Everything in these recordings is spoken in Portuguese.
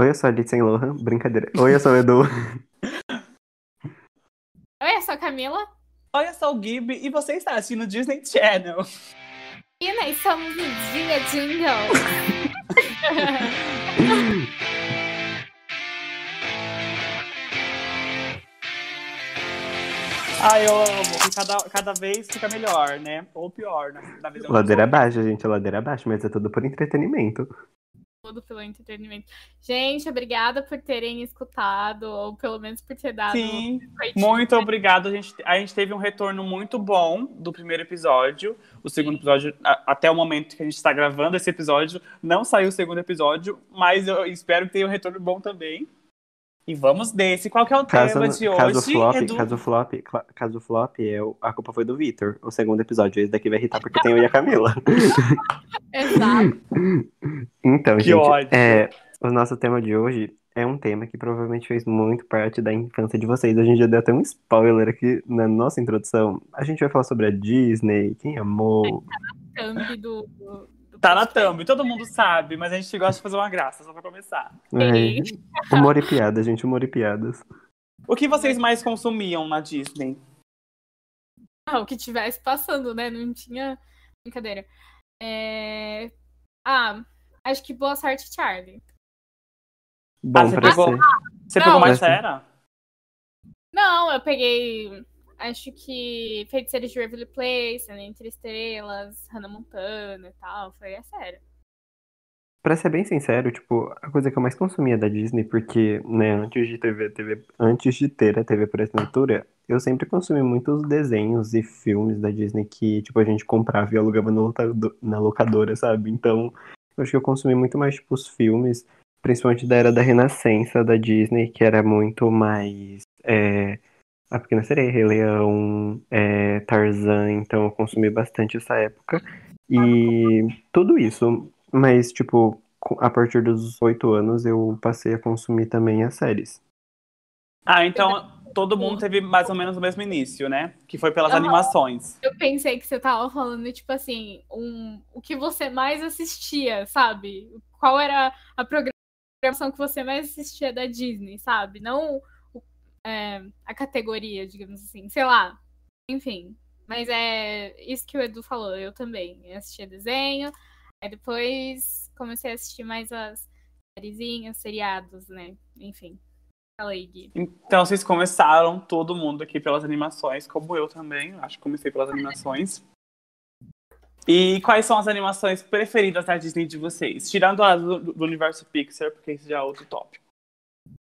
Oi, eu sou a Lindsay Lohan. Brincadeira. Oi, eu sou o Edu. Oi, eu sou a Camila. Oi, eu sou o Gibi e você está assistindo Disney Channel. E nós somos o Dia Jingle. Ai, eu amo. E cada, cada vez fica melhor, né? Ou pior, na, na visão Ladeira abaixo, gente. Ladeira abaixo, mas é tudo por entretenimento. Tudo pelo entretenimento. Gente, obrigada por terem escutado, ou pelo menos por ter dado. Sim, rating. muito obrigado. A gente, a gente teve um retorno muito bom do primeiro episódio. O segundo episódio, a- até o momento que a gente está gravando esse episódio, não saiu o segundo episódio, mas eu espero que tenha um retorno bom também. E vamos desse. Qual que é o Caso, tema de caso hoje, flop, Edu? caso flop, caso flop, é o- a culpa foi do Victor. O segundo episódio. Esse daqui vai irritar porque tem eu e a Camila. Exato. Então, Que gente, ódio. é, o nosso tema de hoje é um tema que provavelmente fez muito parte da infância de vocês. A gente já deu até um spoiler aqui na nossa introdução. A gente vai falar sobre a Disney, quem amou. Thumb do, do, do Tá na thumb, todo mundo sabe, mas a gente gosta de fazer uma graça, só pra começar. Ai, humor e piadas, gente, humor e piadas. O que vocês mais consumiam na Disney? Ah, o que tivesse passando, né? Não tinha brincadeira. É... Ah, acho que boa sorte, Charlie. Bom Ah, você pra pegou-. Você Não, pegou mais séria? Não, eu peguei. Acho que Feiticeiros de Waverly Place, Entre Estrelas, Hannah Montana e tal. Foi é sério. Pra ser bem sincero, tipo, a coisa que eu mais consumia da Disney, porque, né, antes de TV, TV, antes de ter a TV por assinatura, eu sempre consumi muitos desenhos e filmes da Disney que, tipo, a gente comprava e alugava na locadora, sabe? Então, eu acho que eu consumi muito mais, tipo, os filmes, principalmente da era da Renascença da Disney, que era muito mais, é, A Pequena Sereia, Rei Leão, é, Tarzan, então eu consumi bastante essa época. E tudo isso, mas, tipo, a partir dos oito anos eu passei a consumir também as séries. Ah, então todo mundo teve mais ou menos o mesmo início, né? Que foi pelas Aham. animações. Eu pensei que você tava falando, tipo assim, um... o que você mais assistia, sabe? Qual era a programação que você mais assistia da Disney, sabe? Não é, a categoria, digamos assim. Sei lá. Enfim. Mas é isso que o Edu falou, eu também. Eu assistia desenho, aí depois comecei a assistir mais as sériezinhas, seriados, né? Enfim. Fala aí, Gui. Então vocês começaram todo mundo aqui pelas animações, como eu também. Acho que comecei pelas animações. E quais são as animações preferidas da Disney de vocês? Tirando as do, do universo Pixar, porque esse já é outro tópico.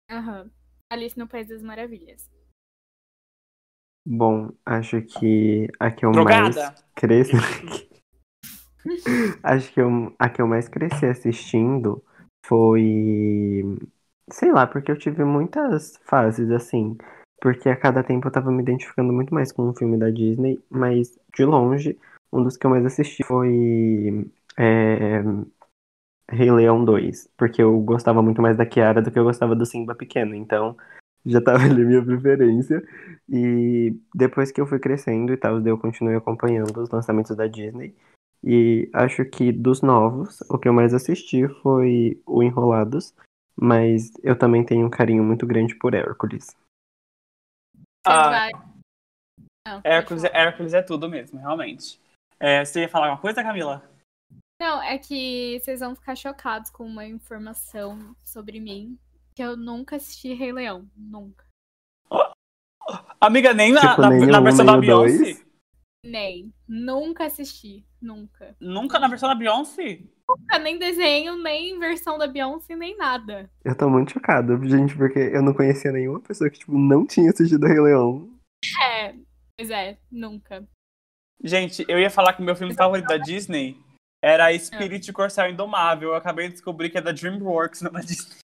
Aham. Alice no País das Maravilhas. Bom, acho que a que eu Drogada? mais cresci. acho que eu, a que eu mais cresci assistindo foi. Sei lá, porque eu tive muitas fases assim. Porque a cada tempo eu tava me identificando muito mais com um filme da Disney, mas de longe, um dos que eu mais assisti foi. é, Rei Leão 2, porque eu gostava muito mais da Kiara do que eu gostava do Simba pequeno, então já tava ali minha preferência. E depois que eu fui crescendo e tal, daí eu continuei acompanhando os lançamentos da Disney. E acho que dos novos, o que eu mais assisti foi o Enrolados, mas eu também tenho um carinho muito grande por Hércules. Ah, Hércules, falar. Hércules é tudo mesmo, realmente. É, você ia falar alguma coisa, Camila? Não, é que vocês vão ficar chocados com uma informação sobre mim. Que eu nunca assisti Rei Leão. Nunca. Amiga, nem na, Tipo, na, nem na um, versão nem da Beyoncé? dois? Nem. Nunca assisti. Nunca. Nunca na versão da Beyoncé? Nunca nem desenho, nem versão da Beyoncé, nem nada. Eu tô muito chocado, gente, porque eu não conhecia nenhuma pessoa que, tipo, não tinha assistido Rei Leão. É, pois é, nunca. Gente, eu ia falar que o meu filme favorito da Disney era Spirit e Corcel Indomável. Eu acabei de descobrir que é da DreamWorks, não da Disney.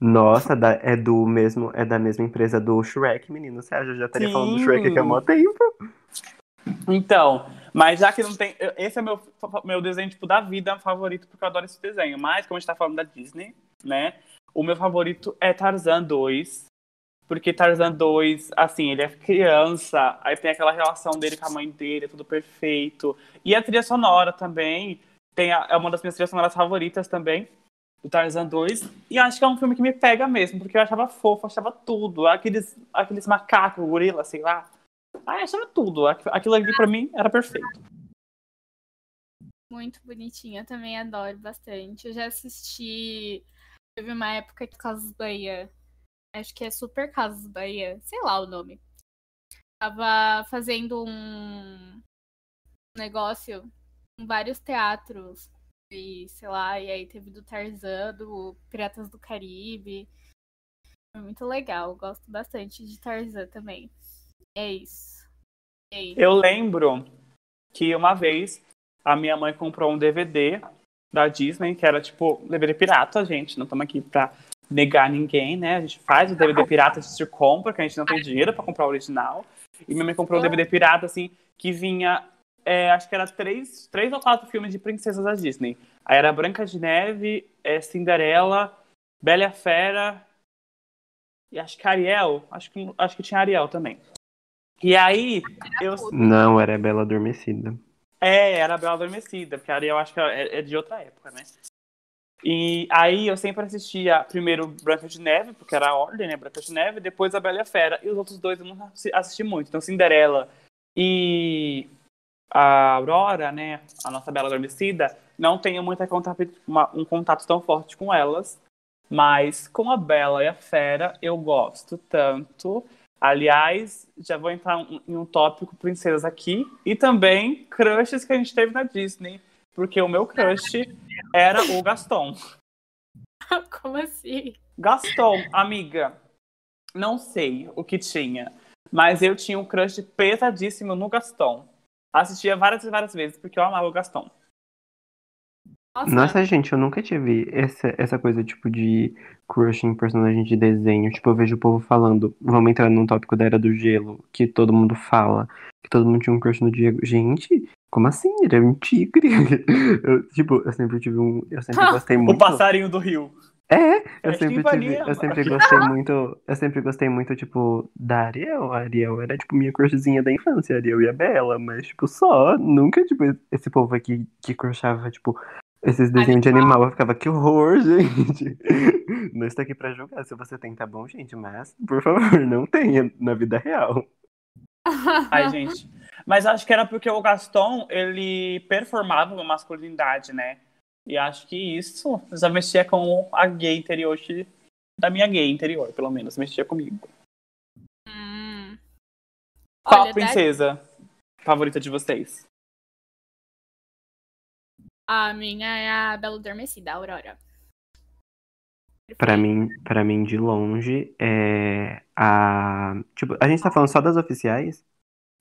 Nossa, da- é do mesmo, é da mesma empresa do Shrek, menino. Você acha? Eu já estaria Sim. falando do Shrek aqui há mó tempo. Então, mas já que não tem. Esse é meu, meu desenho tipo, da vida favorito, porque eu adoro esse desenho. Mas, como a gente tá falando da Disney, né? O meu favorito é Tarzan 2. Porque Tarzan 2, assim, ele é criança, aí tem aquela relação dele com a mãe dele, é tudo perfeito. E a trilha sonora também, tem a- é uma das minhas trilhas sonoras favoritas também. do Tarzan 2. E acho que é um filme que me pega mesmo, porque eu achava fofo, achava tudo. Aqueles, aqueles macacos, gorila, sei lá. Ah, achava tudo. Aquilo ali pra mim era perfeito. Muito bonitinho, eu também adoro bastante. Eu já assisti. Teve uma época que Casas Bahia. Acho que é Super Casas Bahia. Sei lá o nome. Tava fazendo um negócio vários teatros e sei lá, e aí teve do Tarzan, do Piratas do Caribe. Foi muito legal, gosto bastante de Tarzan também. É isso. Eu lembro que uma vez a minha mãe comprou um DVD da Disney, que era tipo DVD pirata, gente. Não estamos aqui pra negar ninguém, né? A gente faz o DVD pirata, a gente compra, porque a gente não tem dinheiro para comprar o original. E minha mãe comprou um DVD pirata, assim, que vinha é, acho que era três, três ou quatro filmes de princesas da Disney. Aí era Branca de Neve, é, Cinderela, Bela e Fera e acho que Ariel. Acho que, acho que tinha Ariel também. E aí, eu... Não, era Bela Adormecida. É, era Bela Adormecida, porque Ariel acho que é, é de outra época, né? E aí eu sempre assistia primeiro Branca de Neve, porque era a ordem, né? Branca de Neve, depois a Bela e a Fera. E os outros dois eu não assisti muito. Então, Cinderela e a Aurora, né, a nossa bela adormecida, não tenho muito um contato tão forte com elas, mas com a Bela e a Fera eu gosto tanto. Aliás, já vou entrar em um tópico princesas aqui e também crushes que a gente teve na Disney, porque o meu crush era o Gaston. Como assim? Gaston, amiga, não sei o que tinha, mas eu tinha um crush pesadíssimo no Gaston. Assistia várias e várias vezes, porque eu amava o Gaston. Nossa, Nossa gente, eu nunca tive essa, essa coisa, tipo, de crush em personagem de desenho. Tipo, eu vejo o povo falando, vamos entrar num tópico da Era do Gelo, que todo mundo fala, que todo mundo tinha um crush no Diego. Gente, como assim? Ele é um tigre. Eu, tipo, eu sempre tive um. Eu sempre gostei muito. o passarinho do rio. É, eu sempre, tive, eu sempre gostei muito, eu sempre gostei muito, tipo, da Ariel. A Ariel era, tipo, minha crushzinha da infância, a Ariel e a Bela, mas, tipo, só, nunca, tipo, esse povo aqui que crushava, tipo, esses desenhos de animal, eu ficava, que horror, gente. Não estou aqui pra julgar, se você tem, tá bom, gente, mas, por favor, não tenha na vida real. Ai, gente, mas acho que era porque o Gaston, ele performava uma masculinidade, né? E acho que isso já mexia com a gay interior da minha gay interior, pelo menos, mexia comigo. Hum. Qual Olha, princesa favorita de vocês? A minha é a Bela Adormecida, a Aurora. Pra mim, pra mim, de longe, é a. Tipo, a gente tá falando só das oficiais?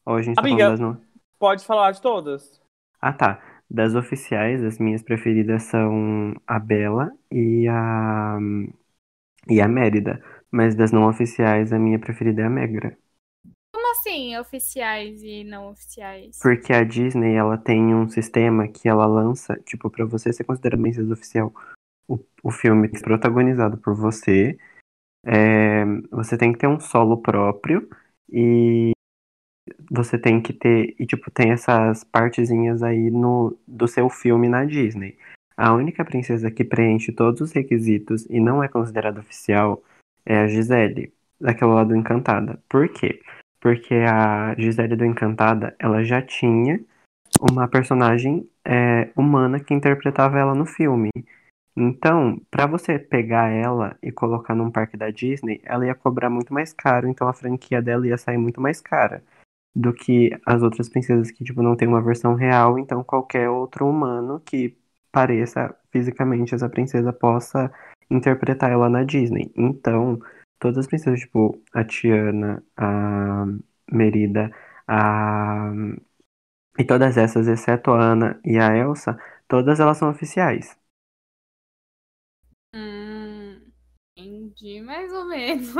Ou a gente tá Amiga, falando das não? Pode falar de todas. Ah, tá. Das oficiais, as minhas preferidas são a Bela e a e a Mérida, mas das não oficiais a minha preferida é a Megra. Como assim, oficiais e não oficiais? Porque a Disney, ela tem um sistema que ela lança, tipo, para você ser considerado princesa oficial, o, o filme protagonizado por você, é, você tem que ter um solo próprio e você tem que ter, e tipo, tem essas partezinhas aí no, do seu filme na Disney. A única princesa que preenche todos os requisitos e não é considerada oficial é a Gisele, daquela lá do Encantada. Por quê? Porque a Gisele do Encantada, ela já tinha uma personagem é, humana que interpretava ela no filme. Então, para você pegar ela e colocar num parque da Disney, ela ia cobrar muito mais caro, então a franquia dela ia sair muito mais cara do que as outras princesas que, tipo, não tem uma versão real, então qualquer outro humano que pareça fisicamente essa princesa possa interpretar ela na Disney. Então, todas as princesas, tipo, a Tiana, a Merida, a... e todas essas, exceto a Ana e a Elsa, todas elas são oficiais. Hum, entendi, mais ou menos.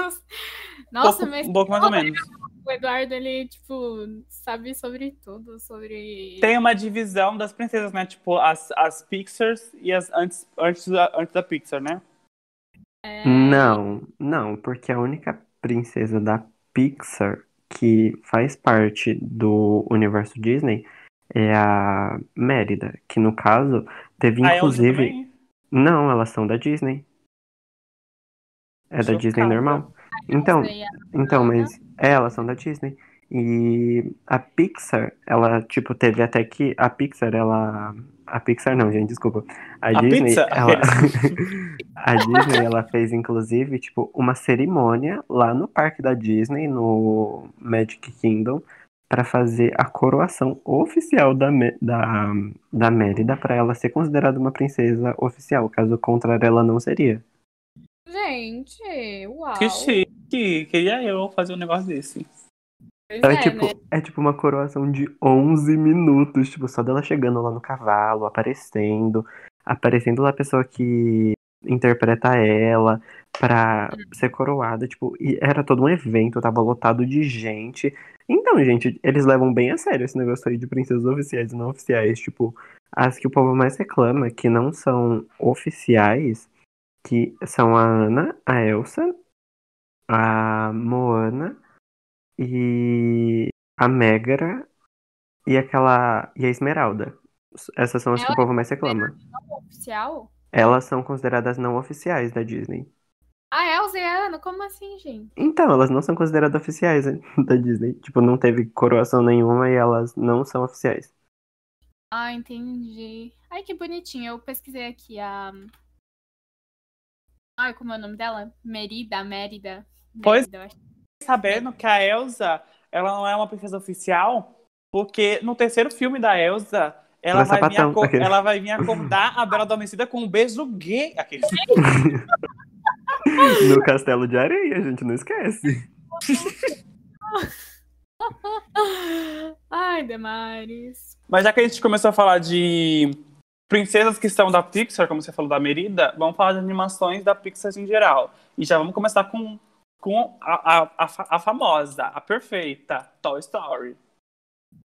Nossa, pouco, mas. Um pouco mais ou menos o Eduardo, ele, tipo, sabe sobre tudo, sobre... Tem uma divisão das princesas, né? Tipo, as, as Pixars e as antes, antes, da, antes da Pixar, né? É... Não, não, porque a única princesa da Pixar que faz parte do universo Disney é a Mérida, que no caso teve a inclusive... Não, elas são da Disney. É da Disney Chocada. normal. Então, Sei, então, mas é, elas são da Disney. E a Pixar, ela, tipo, teve até que. A Pixar, ela. A Pixar não, gente, desculpa. A, A Disney, pizza? ela. a Disney, ela fez, inclusive, tipo, uma cerimônia lá no parque da Disney, no Magic Kingdom, pra fazer a coroação oficial da, da, da Mérida, pra ela ser considerada uma princesa oficial. Caso contrário, ela não seria. Gente, uau. Que chique. Queria eu fazer um negócio desse. Pois É, é, tipo, né? é tipo uma coroação de 11 minutos, tipo, só dela chegando lá no cavalo, aparecendo, aparecendo lá a pessoa que interpreta ela pra ser coroada, tipo, e era todo um evento, tava lotado de gente. Então, gente, eles levam bem a sério esse negócio aí de princesas oficiais e não oficiais, tipo, as que o povo mais reclama, que não são oficiais, que são a Ana, a Elsa, a Moana e a Megara e aquela e a Esmeralda. Essas são as que o Ela- povo mais reclama. Oficial? Elas são consideradas não oficiais da Disney. A Elza e a Ana, como assim, gente? Então, elas não são consideradas oficiais da Disney. Tipo, não teve coroação nenhuma e elas não são oficiais. Ah, entendi. Ai, que bonitinho. Eu pesquisei aqui a. Ai, como é o nome dela? Merida, Mérida. Pois- Mérida, eu acho. Sabendo que a Elsa, ela não é uma princesa oficial, porque no terceiro filme da Elsa, ela, é vai, vir sapatão, aco- aquele. ela vai vir acordar a Bela Adormecida com um beijo gay. Aquele... No Castelo de Areia, gente, não esquece. Ai, Demares. Mas já que a gente começou a falar de princesas que são da Pixar, como você falou da Merida, vamos falar de animações da Pixar em geral. E já vamos começar com, com a, a, a, a famosa, a perfeita, Toy Story.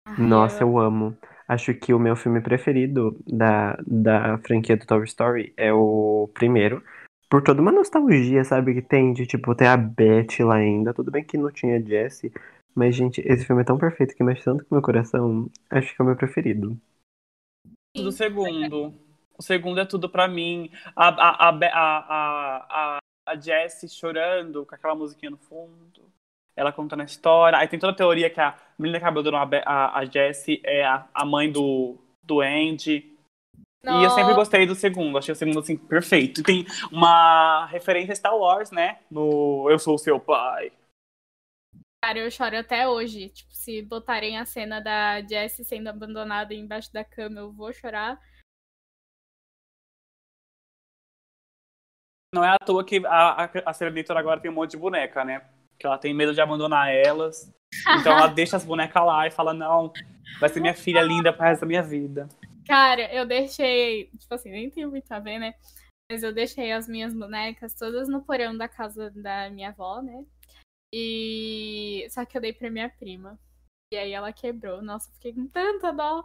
Ai, Nossa, eu- eu amo. Acho que o meu filme preferido da, da franquia do Toy Story é o primeiro. Por toda uma nostalgia, sabe, que tem de, tipo, ter a Beth lá ainda. Tudo bem que não tinha Jessie, mas, gente, esse filme é tão perfeito que mexe tanto com o meu coração. Acho que é o meu preferido. Do segundo. O segundo é tudo pra mim. A, a, a, a, a, Jessie chorando com aquela musiquinha no fundo. Ela contando a história. Aí tem toda a teoria que a menina que acabou dando a, a, a Jessie é a, a mãe do, do Andy. E eu sempre gostei do segundo. Achei o segundo, assim, perfeito. Tem uma referência a Star Wars, né? No Eu Sou Seu Pai. Cara, eu choro até hoje. Tipo, se botarem a cena da Jessie sendo abandonada embaixo da cama, eu vou chorar. Não é à toa que a, a, a Serenita agora tem um monte de boneca, né? Que ela tem medo de abandonar elas. Então ela deixa as bonecas lá e fala, não, vai ser minha filha linda pro resto da minha vida. Cara, eu deixei. Tipo assim, nem tenho muito a ver, né? Mas eu deixei as minhas bonecas todas no porão da casa da minha avó, né? E. Só que eu dei pra minha prima. E aí ela quebrou. Nossa, fiquei com tanta dó.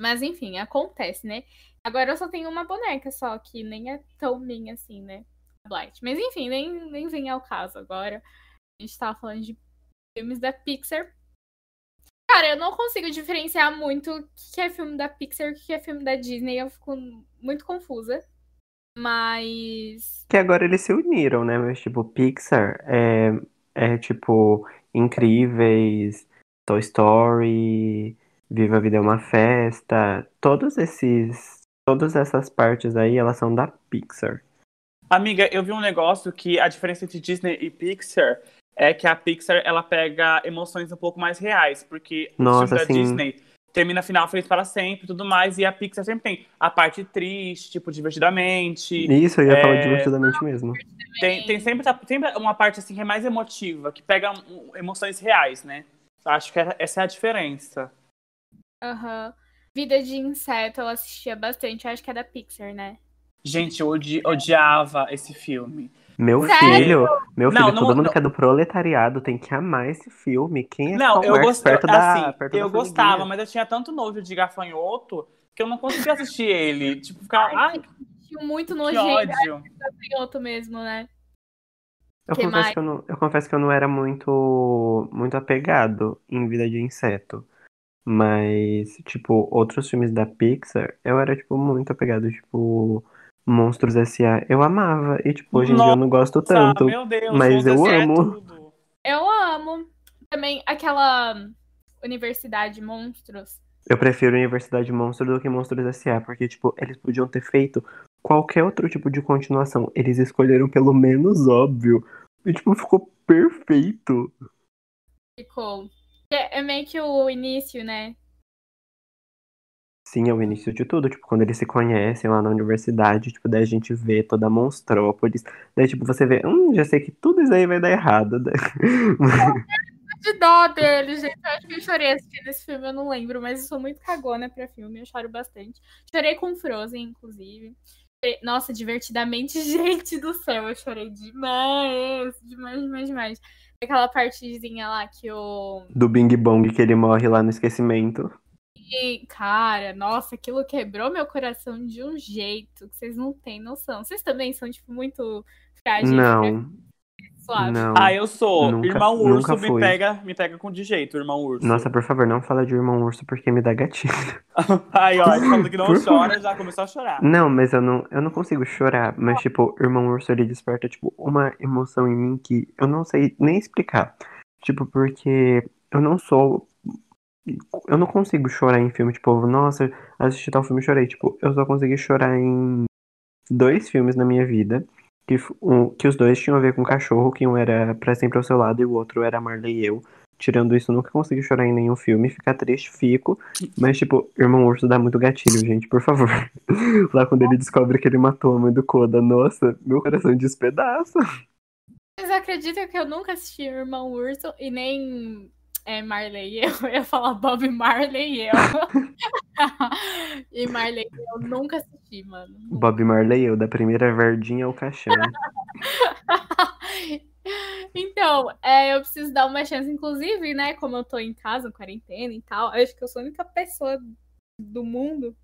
Mas enfim, acontece, né? Agora eu só tenho uma boneca só, que nem é tão minha assim, né? Blight. Mas enfim, nem, nem vem ao caso agora. A gente tava falando de filmes da Pixar. Cara, eu não consigo diferenciar muito o que é filme da Pixar e o que é filme da Disney. Eu fico muito confusa. Mas. Que agora eles se uniram, né? Mas, tipo, Pixar é, é tipo, Incríveis, Toy Story, Viva a Vida é uma Festa. Todos esses. Todas essas partes aí, elas são da Pixar. Amiga, eu vi um negócio que a diferença entre Disney e Pixar é que a Pixar ela pega emoções um pouco mais reais, porque o Nossa, filme da sim. Disney termina final feliz para sempre e tudo mais, e a Pixar sempre tem a parte triste, tipo, divertidamente. Isso, eu ia falar É. divertidamente mesmo. Tem, tem sempre, sempre uma parte assim que é mais emotiva, que pega emoções reais, né? Acho que essa é a diferença. Aham. Vida de Inseto, eu assistia bastante. Eu acho que é da Pixar, né? Gente, eu odi- odiava esse filme. Meu Sério? filho, meu filho, Não, não- todo mundo não. que é do proletariado tem que amar esse filme. Quem é Não, eu gostava. perto da, Assim, perto eu da gostava, mas eu tinha tanto nojo de gafanhoto que eu não conseguia assistir ele. Tipo, ficar. Ai, Tinha muito que nojento gafanhoto mesmo, né? Eu Que confesso mais? que eu, não, eu confesso que eu não era muito, muito apegado em Vida de Inseto. Mas, tipo, outros filmes da Pixar, eu era, tipo, muito apegado, tipo, Monstros S.A. eu amava. E, tipo, hoje em dia eu não gosto Nossa, tanto. meu Deus, mas eu é amo. tudo. Eu amo. Também aquela Universidade Monstros. Eu prefiro Universidade Monstro do que Monstros S.A. Porque, tipo, eles podiam ter feito qualquer outro tipo de continuação. Eles escolheram pelo menos óbvio. E, tipo, ficou perfeito. Ficou. É, é meio que o início, né? Sim, é o início de tudo. Tipo, quando eles se conhecem lá na universidade, tipo, daí a gente vê toda a Monstrópolis. Daí, tipo, você vê, hum, já sei que tudo isso aí vai dar errado. De dó dele, gente. Eu acho que eu chorei assistindo esse filme, eu não lembro, mas eu sou muito cagona pra filme, eu choro bastante. Chorei com Frozen, inclusive. Nossa, divertidamente, gente do céu, eu chorei demais, demais, demais, demais. Aquela partezinha lá que o. Do Bing Bong que ele morre lá no esquecimento. E, cara, nossa, aquilo quebrou meu coração de um jeito que vocês não têm noção. Vocês também são, tipo, muito frágeis. Não, suave. não. Ah, eu sou. Nunca- irmão nunca urso me pega, me pega com de jeito, irmão urso. Nossa, por favor, não fala de irmão urso porque me dá gatilho. Aí, ó, falando que não Por favor. chora, já começou a chorar. Não, mas eu não, eu não consigo chorar. Mas, tipo, irmão urso, ele desperta, tipo, uma emoção em mim que eu não sei nem explicar. Tipo, porque eu não sou. Eu não consigo chorar em filme, tipo, nossa, assisti tal filme e chorei. Tipo, eu só consegui chorar em dois filmes na minha vida. Que, um, que os dois tinham a ver com cachorro, que um era Pra Sempre ao Seu Lado e o outro era Marley e Eu. Tirando isso, nunca consegui chorar em nenhum filme. Ficar triste, fico. Mas, tipo, Irmão Urso dá muito gatilho, gente, por favor. Lá quando ele descobre que ele matou a mãe do Koda, nossa, meu coração despedaça. Vocês acreditam que eu nunca assisti Irmão Urso e nem é, Marley e eu? Eu ia falar Bob Marley e eu. e Marley e eu nunca assisti, mano. Nunca. Bob Marley, eu, da primeira verdinha ao caixão. Então, é, eu preciso dar uma chance, inclusive, né? Como eu tô em casa, quarentena e tal, eu acho que eu sou a única pessoa do mundo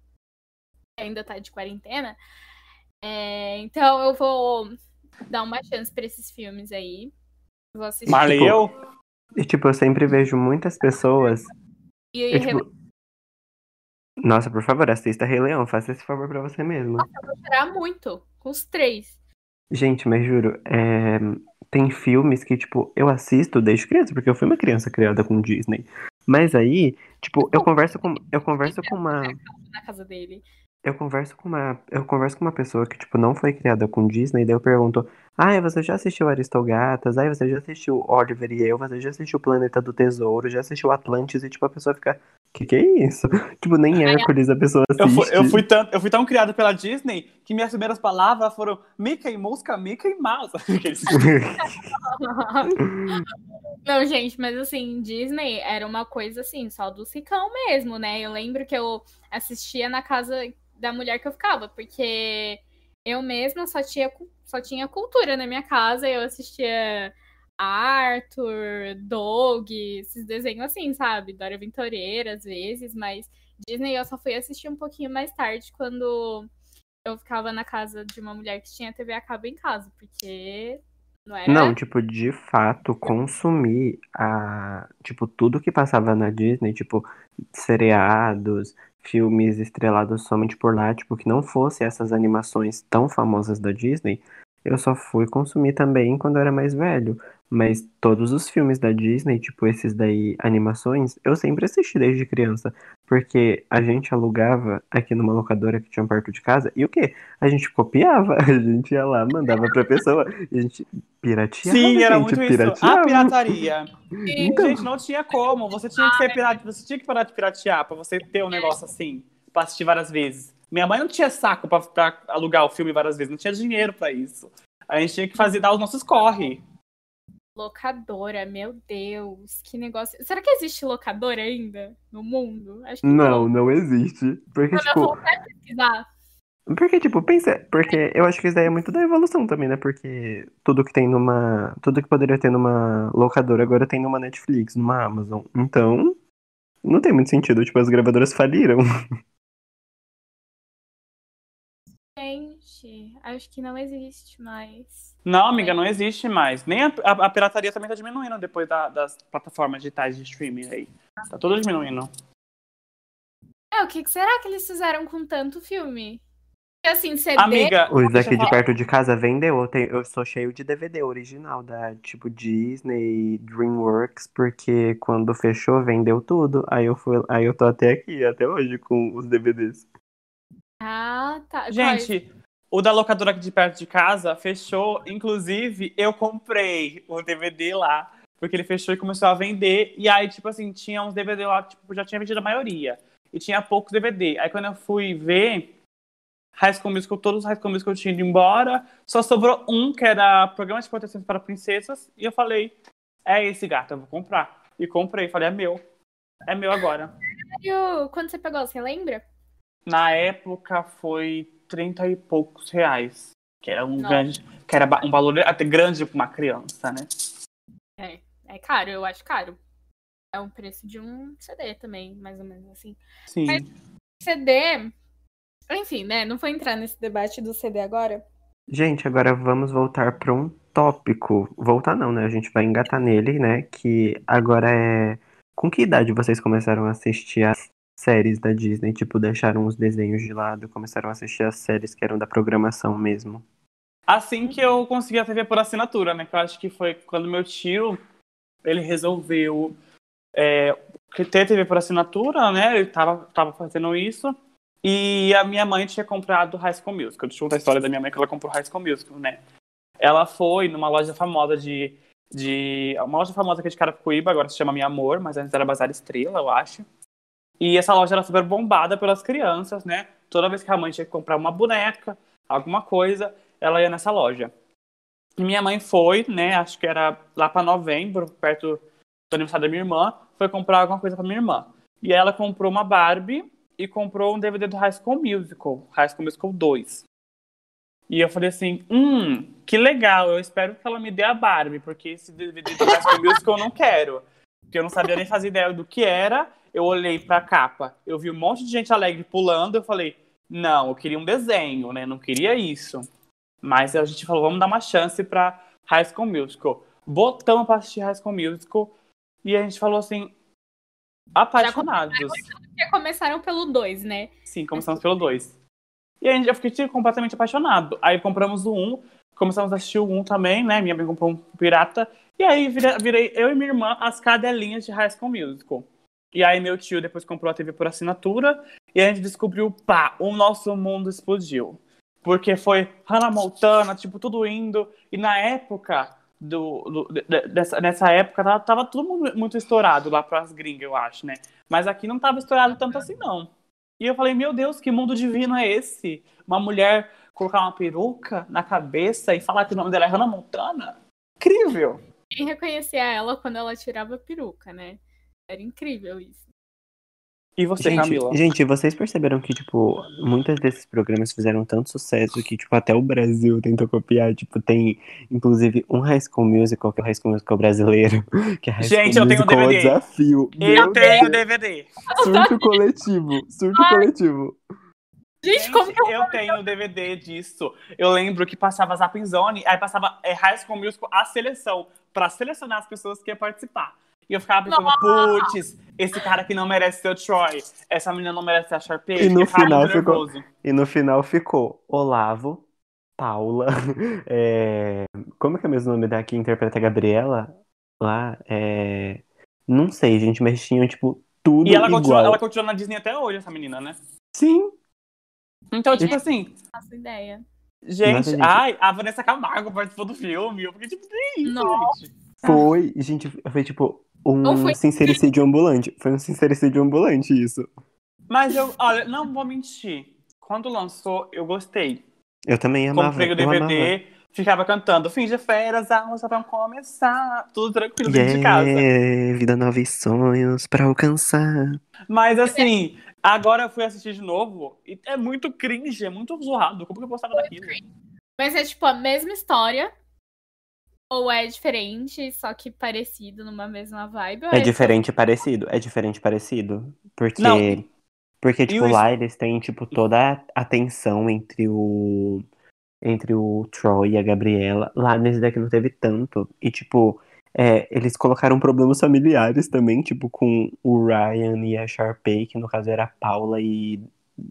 que ainda tá de quarentena. É, então, eu vou dar uma chance pra esses filmes aí. Vou assistir. Marley Tipo, eu? E, tipo, eu sempre vejo muitas pessoas. E eu, tipo, Nossa, por favor, assista Rei Leão, faça esse favor pra você mesma. vou chorar muito com os três. Gente, mas juro, é, tem filmes que, tipo, eu assisto desde criança, porque eu fui uma criança criada com Disney. Mas aí, tipo, eu converso com. Eu converso com uma. na casa dele. Eu converso com uma. Eu converso com uma pessoa que, tipo, não foi criada com Disney, daí eu pergunto, ai, você já assistiu Aristogatas? Ai, você já assistiu Oliver e eu? Você já assistiu Planeta do Tesouro? Já assistiu Atlantis? E, tipo, a pessoa fica. Que que é isso? Tipo, nem Hércules a pessoa Eu assiste. fui, eu, fui tão, eu fui tão criado pela Disney que minhas primeiras palavras foram Mickey, Mosca, Mickey Mouse. Não, gente, mas assim, Disney era uma coisa assim, só do Cicão mesmo, né? Eu lembro que eu assistia na casa da mulher que eu ficava, porque eu mesma só tinha, só tinha cultura na minha casa, eu assistia Arthur, Doug, esses desenhos assim, sabe? Dora Aventureira, às vezes, mas Disney eu só fui assistir um pouquinho mais tarde, quando eu ficava na casa de uma mulher que tinha TV a cabo em casa, porque não era. Não, tipo, de fato, consumir a, tipo, tudo que passava na Disney, tipo, seriados, filmes estrelados somente por lá, tipo, que não fosse essas animações tão famosas da Disney, eu só fui consumir também quando eu era mais velho. Mas todos os filmes da Disney, tipo, esses daí, animações, eu sempre assisti desde criança. Porque a gente alugava aqui numa locadora que tinha perto de casa, e o quê? A gente copiava, a gente ia lá, mandava pra pessoa, e a gente pirateava, Sim, era gente, muito isso. pirateava. A pirataria. Sim. Então. Gente, não tinha como. Você tinha que ser pirata, você tinha que parar de piratear pra você ter um negócio assim, pra assistir várias vezes. Minha mãe não tinha saco pra, pra alugar o filme várias vezes, não tinha dinheiro pra isso. A gente tinha que fazer dar os nossos corre. Locadora, meu Deus, que negócio. Será que existe locadora ainda no mundo? Que Não, não existe. Porque, Quando eu tipo, voltar pesquisar. porque, tipo, pensa, porque eu acho que isso daí é muito da evolução também, né? Porque tudo que tem numa. Tudo que poderia ter numa locadora agora tem numa Netflix, numa Amazon. Então, não tem muito sentido. Tipo, as gravadoras faliram. Gente, acho que não existe mais. Não, amiga, não existe mais. Nem a, a- a pirataria também tá diminuindo depois da- das plataformas digitais de streaming aí. Tá tudo diminuindo. É, o que que será que eles fizeram com tanto filme? Porque assim, CD. Amiga, Os daqui de perto de casa vendeu. Eu, tenho- eu sou cheio de DVD original da tipo Disney, DreamWorks, porque quando fechou, vendeu tudo. Aí eu fui, aí eu tô até aqui, até hoje, com os DVDs. Ah, tá. Quais? O da locadora aqui de perto de casa fechou. Inclusive, eu comprei o DVD lá. Porque ele fechou e começou a vender. E aí, tipo assim, tinha uns DVD lá, tipo, já tinha vendido a maioria. E tinha poucos DVD. Aí quando eu fui ver, High School Musical, todos os High School Musical tinham ido embora. Só sobrou um, que era Programa de Proteção para Princesas. E eu falei, é esse gato, eu vou comprar. E comprei. Falei, é meu. É meu agora. Quando você pegou, você lembra? Na época foi 30 e poucos reais. Que era um Nossa. grande. Que era um valor até grande para uma criança, né? É. É caro, eu acho caro. É o preço de um CD também, mais ou menos assim. Sim. Mas- CD. Enfim, né? Não vou entrar nesse debate do CD agora. Gente, agora vamos voltar para um tópico. Voltar não, né? A gente vai engatar nele, né? Que agora é. Com que idade vocês começaram a assistir as séries da Disney? Tipo, deixaram os desenhos de lado, começaram a assistir as séries que eram da programação mesmo. Assim que eu consegui a TV por assinatura, né? Que eu acho que foi quando meu tio ele resolveu é, ter TV por assinatura, né? Ele tava, tava fazendo isso. E a minha mãe tinha comprado High School Musical. Deixa eu contar a história da minha mãe que ela comprou High School Musical, né? Ela foi numa loja famosa de. de uma loja famosa aqui de Carapicuíba, agora se chama Minha Amor, mas antes era Bazar Estrela, eu acho. E essa loja era super bombada pelas crianças, né? Toda vez que a mãe tinha que comprar uma boneca, alguma coisa, ela ia nessa loja. E minha mãe foi, né? Acho que era lá para novembro, perto do aniversário da minha irmã, foi comprar alguma coisa para minha irmã. E ela comprou uma Barbie e comprou um DVD do High School Musical, High School Musical 2. E eu falei assim, hum, que legal, eu espero que ela me dê a Barbie, porque esse DVD do High School Musical eu não quero. Porque eu não sabia nem fazer ideia do que era. Eu olhei pra capa, eu vi um monte de gente alegre pulando, eu falei, não, eu queria um desenho, né? Não queria isso. Mas a gente falou, vamos dar uma chance pra High School Musical. Botamos pra assistir High School Musical e a gente falou assim, apaixonados. Porque começaram pelo 2, né? Sim, começamos pelo 2. E a gente, eu fiquei tipo, completamente apaixonado. Aí compramos o 1, começamos a assistir o 1 também, né? Minha mãe comprou um pirata. E aí virei, virei eu e minha irmã as cadelinhas de High School Musical. E aí meu tio depois comprou a TV por assinatura. E a gente descobriu, pá, o nosso mundo explodiu. Porque foi Hannah Montana, tipo, tudo indo. E na época, do, do- de- dessa, nessa época, tava, tava tudo mu- muito estourado lá pras gringas, eu acho, né? Mas aqui não tava estourado tanto assim, não. E eu falei, meu Deus, que mundo divino é esse? Uma mulher colocar uma peruca na cabeça e falar que o nome dela é Hannah Montana? Incrível! E reconhecia ela quando ela tirava a peruca, né? Era incrível isso. E você, Gente, Camila? gente, vocês perceberam que, tipo, muitos desses programas fizeram tanto sucesso que, tipo, até o Brasil tentou copiar. Tipo, tem, inclusive, um High School Musical, que é o High School Musical brasileiro, que é High Gente, School eu tenho DVD. Desafio. Eu Meu tenho Deus, DVD. Surto coletivo, surto coletivo. Gente, Gente, como que eu... eu tenho DVD disso. Eu lembro que passava Zapping Zone, aí passava é, High School Musical, a seleção, pra selecionar as pessoas que iam participar. E eu ficava pensando, putz, esse cara aqui não merece ser o Troy, essa menina não merece ser a Sharpay. E no ficava final ficou- nervoso. E no final ficou Olavo, Paula, é, como é que é o mesmo nome da que interpreta a Gabriela? Lá, é... Não sei, gente, mas tinham, tipo, tudo E ela igual. continua, ela continua na Disney até hoje, essa menina, né? Sim, Então, tipo assim, faço ideia? gente, Nossa, gente. ai, a Vanessa Camargo participou do filme. Eu fiquei tipo, que isso, Nossa. gente? foi, gente, foi tipo Não um foi- sincericídio ambulante. Foi um sincericídio ambulante isso. Mas eu, olha, não vou mentir. Quando lançou, eu gostei. Eu também amava. Comprei o DVD, amava. ficava cantando. Fim de férias, aulas vão começar. Tudo tranquilo dentro de casa. Yeah, vida nova e sonhos pra alcançar. Mas assim, agora eu fui assistir de novo e é muito cringe, é muito zoado. Como que eu gostava daquilo? Mas é tipo a mesma história. Ou é diferente, só que parecido numa mesma vibe? É só- diferente e parecido. É diferente e parecido. Porque. Não. Porque, tipo, o- lá eles têm, tipo, toda a tensão entre o. Entre o Troy e a Gabriela. Lá nesse daqui não teve tanto. E, tipo, é, eles colocaram problemas familiares também, tipo, com o Ryan e a Sharpay, que no caso era a Paula e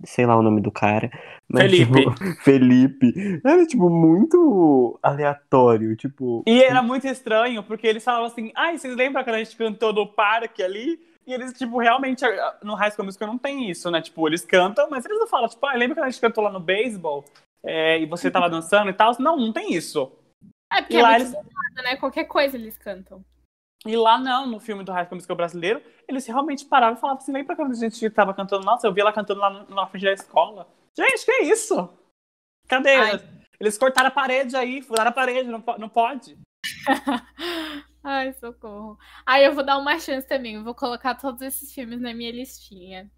sei lá o nome do cara. Mas, Felipe. tipo, Felipe. Era, tipo, muito aleatório. Tipo. E era muito estranho, porque eles falavam assim, ai, vocês lembram quando a gente cantou no parque ali? E eles, tipo, realmente, no High School Musical não tem isso, né? Tipo, eles cantam, mas eles não falam, tipo, ah, lembra quando a gente cantou lá no beisebol? É, e você tava dançando e tal? Não, não tem isso. É porque E é lá muito eles- nada, né? Qualquer coisa eles cantam. E lá não, no filme do High School Musical brasileiro, eles realmente paravam e falavam assim, lembra quando a gente tava cantando? Nossa, eu vi ela cantando lá no- na frente da escola. Gente, que isso? Cadê? Ai. Eles cortaram a parede aí, furaram a parede, não, não pode. Ai, socorro. Aí eu vou dar uma chance também. Eu vou colocar todos esses filmes na minha listinha.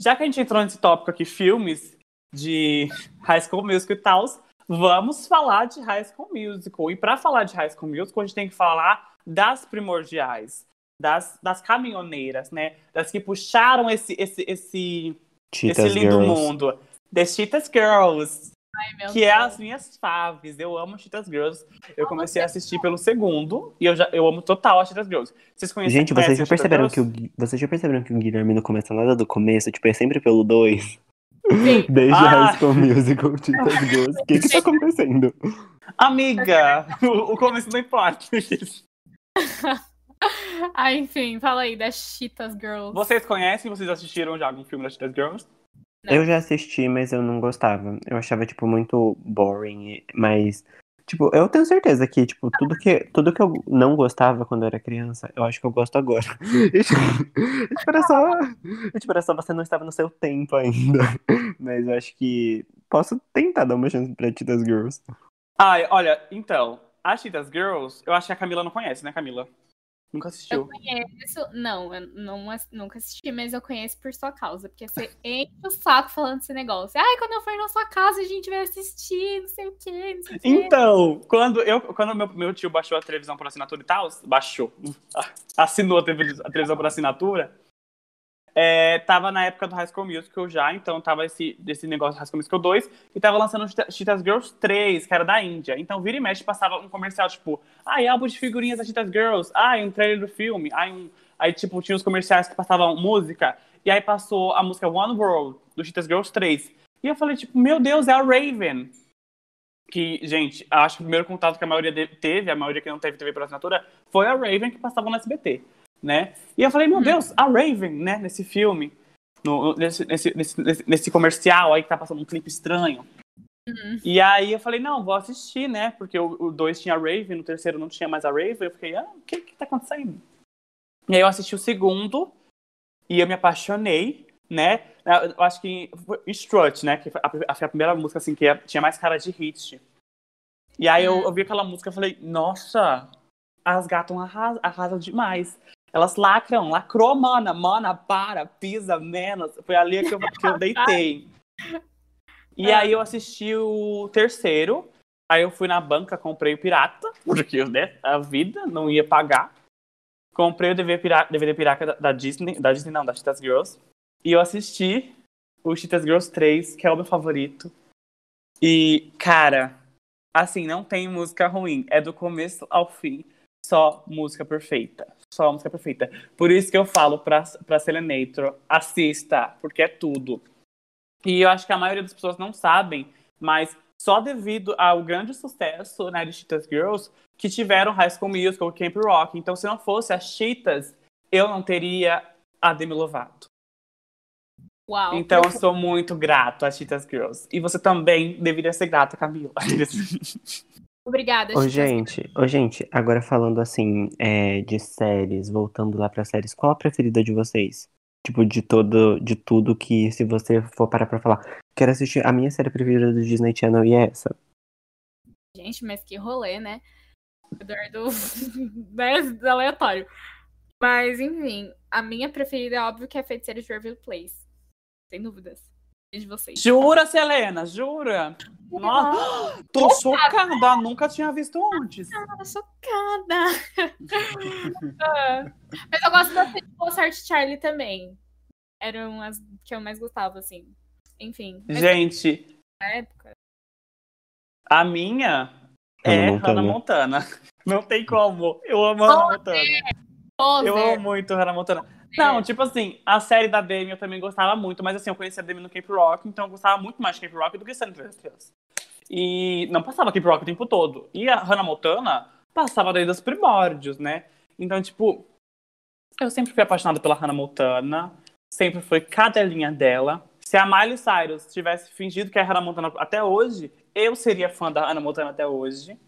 Já que a gente entrou nesse tópico aqui, filmes de High School Musical e tal, vamos falar de High School Musical. E para falar de High School Musical, a gente tem que falar das primordiais, das, das caminhoneiras, né? Das que puxaram esse, esse, esse, Cheetahs esse lindo Girls. mundo. The Cheetahs Girls, Ai, que é Deus. as minhas faves. Eu amo Cheetahs Girls. Eu comecei a assistir pelo segundo e eu, já, eu amo total as Cheetahs Girls. Vocês conhecem Gente, vocês já perceberam que o, vocês já perceberam que o Guilherme não começa nada do começo? Tipo, é sempre pelo 2. Sim. Desde Ah. High School Musical, Cheetahs Girls. O que que tá acontecendo? Amiga, o, o começo não importa. Ah, enfim, fala aí das Cheetahs Girls. Vocês conhecem? Vocês assistiram já algum filme das Cheetahs Girls? Não. Eu já assisti, mas eu não gostava. Eu achava, tipo, muito boring. Mas, tipo, eu tenho certeza que, tipo, tudo que, tudo que eu não gostava quando eu era criança, eu acho que eu gosto agora. E, tipo, era só, tipo, era só você não estava no seu tempo ainda. Mas eu acho que posso tentar dar uma chance pra Cheetahs Girls. Ai, olha, então, as Cheetahs Girls, eu acho que a Camila não conhece, né, Camila? Nunca assistiu. Isso, não, eu não, nunca assisti, mas eu conheço por sua causa. Porque você enche o saco falando desse negócio. Ai, quando eu for na sua casa, a gente vai assistir, não sei o quê, não sei o quê. Então, quando, eu, quando meu, meu tio baixou a televisão por assinatura e tal, baixou, assinou a, a televisão por assinatura, é, tava na época do High School Musical já, então tava esse, esse negócio do High School Musical 2, e tava lançando Cheetah- Girls 3, que era da Índia. Então, vira e mexe, passava um comercial, tipo, ai, álbum de figurinhas da Cheetahs Girls, ai, um trailer do filme, ai, um... Aí, tipo, tinha os comerciais que passavam música, e aí passou a música One World, do Cheetahs Girls 3. E eu falei, tipo, meu Deus, é a Raven que, gente, acho que o primeiro contato que a maioria teve, a maioria que não teve TV por assinatura, foi a Raven que passava no SBT, né? E eu falei, meu Deus, a Raven, né, nesse filme, no- nesse, nesse, nesse, nesse- comercial aí que tá passando um clipe estranho. Uhum. E aí eu falei, não, vou assistir, né? Porque o 2 tinha a Raven, no terceiro não tinha mais a Raven. Eu fiquei, ah, o que que tá acontecendo? E aí eu assisti o segundo e eu me apaixonei, né? Eu acho que Strut, né? Que foi a, a primeira música, assim, que tinha mais cara de hit. E aí eu, eu vi aquela música e falei, nossa, as gatas arrasam, arrasam demais. Elas lacram, lacrou, mana, mana, para, pisa, menos. Foi ali que eu, que eu deitei. E aí eu assisti o terceiro. Aí eu fui na banca, comprei o pirata, porque né, a vida não ia pagar. Comprei o DVD pirata, DVD pirata da, da Disney, da Disney não, da Cheetahs Girls. E eu assisti o Cheetahs Girls 3, que é o meu favorito. E, cara, assim, não tem música ruim. É do começo ao fim, só música perfeita. Só música perfeita. Por isso que eu falo pra, pra Selenator, assista, porque é tudo. E eu acho que a maioria das pessoas não sabem, mas só devido ao grande sucesso né, de Cheetahs Girls que tiveram High School Musical Camp Rock. Então, se não fosse as Cheetahs, eu não teria a Demi Lovato. Uau. Então, eu sou muito grato às Cheetahs Girls. E você também deveria ser grata, Camila. Obrigada, Ô, Cheetahs gente, ô, gente, agora falando assim, é, de séries, voltando lá pra séries, qual a preferida de vocês? Tipo, de todo, de tudo que, se você for parar pra falar, quero assistir, a minha série preferida do Disney Channel e é essa. Gente, mas que rolê, né? Eduardo, né, aleatório. Mas, enfim, a minha preferida é óbvio que é Feiticeira de Waverly Place. Sem dúvidas. De vocês. Jura, Selena? Jura? Nossa, tô chocada. Nunca tinha visto antes. Tô chocada. Ah, Mas eu gosto bastante de Boa Sorte Charlie também. Eram as que eu mais gostava, assim. Enfim. Gente, na época. a minha é Montana. Hannah Montana. Não tem como. Eu amo Hannah Montana. Eu amo muito Hannah Montana. Não, tipo assim, a série da Demi eu também gostava muito, mas assim, eu conhecia a Demi no Cape Rock, então eu gostava muito mais de Cape Rock do que San Andreas. E não passava Cape Rock o tempo todo. E a Hannah Montana passava desde os primórdios, né? Então, tipo, eu sempre fui apaixonada pela Hannah Montana, sempre foi cadelinha dela. Se a Miley Cyrus tivesse fingido que é a Hannah Montana até hoje, eu seria fã da Hannah Montana até hoje.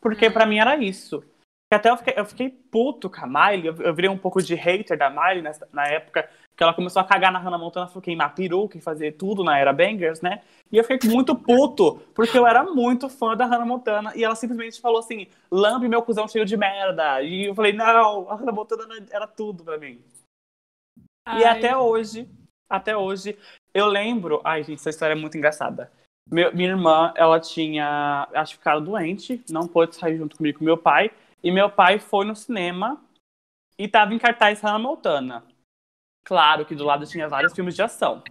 Porque pra mim era isso. Que até eu fiquei, eu fiquei puto com a Miley, eu, eu virei um pouco de hater da Miley nessa- na época que ela começou a cagar na Hannah Montana, foi queimar peruca e fazer tudo na era Bangers, né? E eu fiquei muito puto, porque eu era muito fã da Hannah Montana, e ela simplesmente falou assim, lambe meu cuzão cheio de merda. E eu falei, não, a Hannah Montana era tudo pra mim. E Ai, até hoje, até hoje, eu lembro. Ai, gente, essa história é muito engraçada. Meu- minha irmã, ela tinha, acho que ficado doente, não pôde sair junto comigo com meu pai. E meu pai foi no cinema e tava em cartaz Hannah Montana. Claro que do lado tinha vários filmes de ação.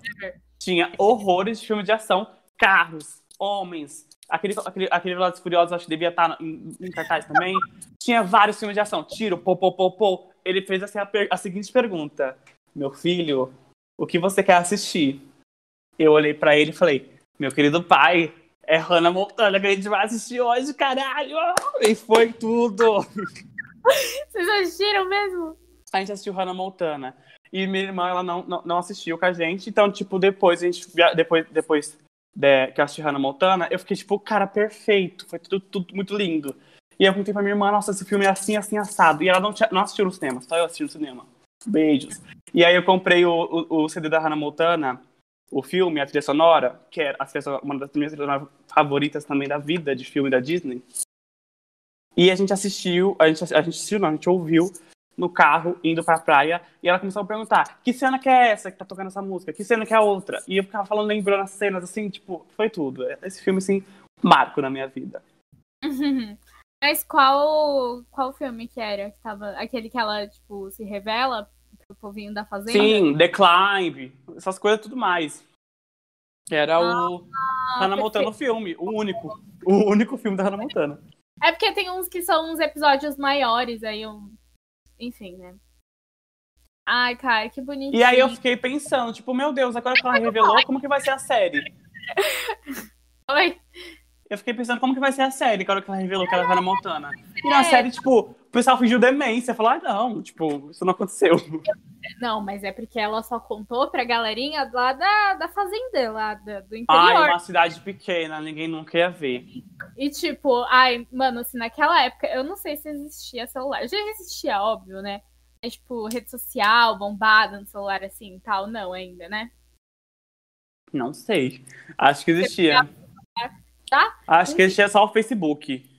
Tinha horrores de filmes de ação, carros, homens. Aquele, aquele, aquele Velozes Furiosos, acho que devia estar em, em cartaz também. Tinha vários filmes de ação. Tiro, pô, pô, pô, pô. Ele fez assim, a, a seguinte pergunta. Meu filho, o que você quer assistir? Eu olhei pra ele e falei, meu querido pai, é Hannah Montana que a gente vai assistir hoje, caralho! E foi tudo! Vocês assistiram mesmo? A gente assistiu Hannah Montana. E minha irmã, ela não, não, não assistiu com a gente. Então, tipo, depois, a gente, depois, depois de- que eu assisti Hannah Montana, eu fiquei, tipo, cara, perfeito. Foi tudo, tudo muito lindo. E eu perguntei pra minha irmã, nossa, esse filme é assim, assim, assado. E ela não, tinha- não assistiu no cinema, só eu assisti no cinema. Beijos. E aí eu comprei o, o, o CD da Hannah Montana, o filme, a trilha sonora, que é uma das minhas trilhas sonoras favoritas também da vida, de filme da Disney. E a gente assistiu, a gente, a gente assistiu, não, a gente ouviu no carro, indo pra praia, e ela começou a perguntar, que cena que é essa que tá tocando essa música? Que cena que é a outra? E eu ficava falando, lembrando as cenas, assim, tipo, foi tudo. Esse filme, assim, marco na minha vida. Mas qual, qual filme que era? Que tava, aquele que ela, tipo, se revela povinho da fazenda? Sim, The Climb, essas coisas tudo mais. Era o Hannah Montana o filme, o único. O único filme da Hannah Montana. É porque tem uns que são uns episódios maiores, aí um... Enfim, né? Ai, cara, que bonitinho. E aí eu fiquei pensando, tipo, meu Deus, agora que ela revelou, como que vai ser a série? Oi? Eu fiquei pensando como que vai ser a série, agora que ela revelou que ela era Montana. E na série, tipo, pessoal fingiu demência, falou, ah, não, tipo, isso não aconteceu. Não, mas é porque ela só contou pra galerinha lá da, da fazenda, lá da- do interior. uma cidade pequena, ninguém nunca ia ver. E tipo, ai, mano, assim, naquela época, eu não sei se existia celular. Já existia, óbvio, né? É tipo, rede social, bombada no celular assim e tal. Não, ainda, né? Não sei. Acho que existia. Tá? Acho que existia só o Facebook.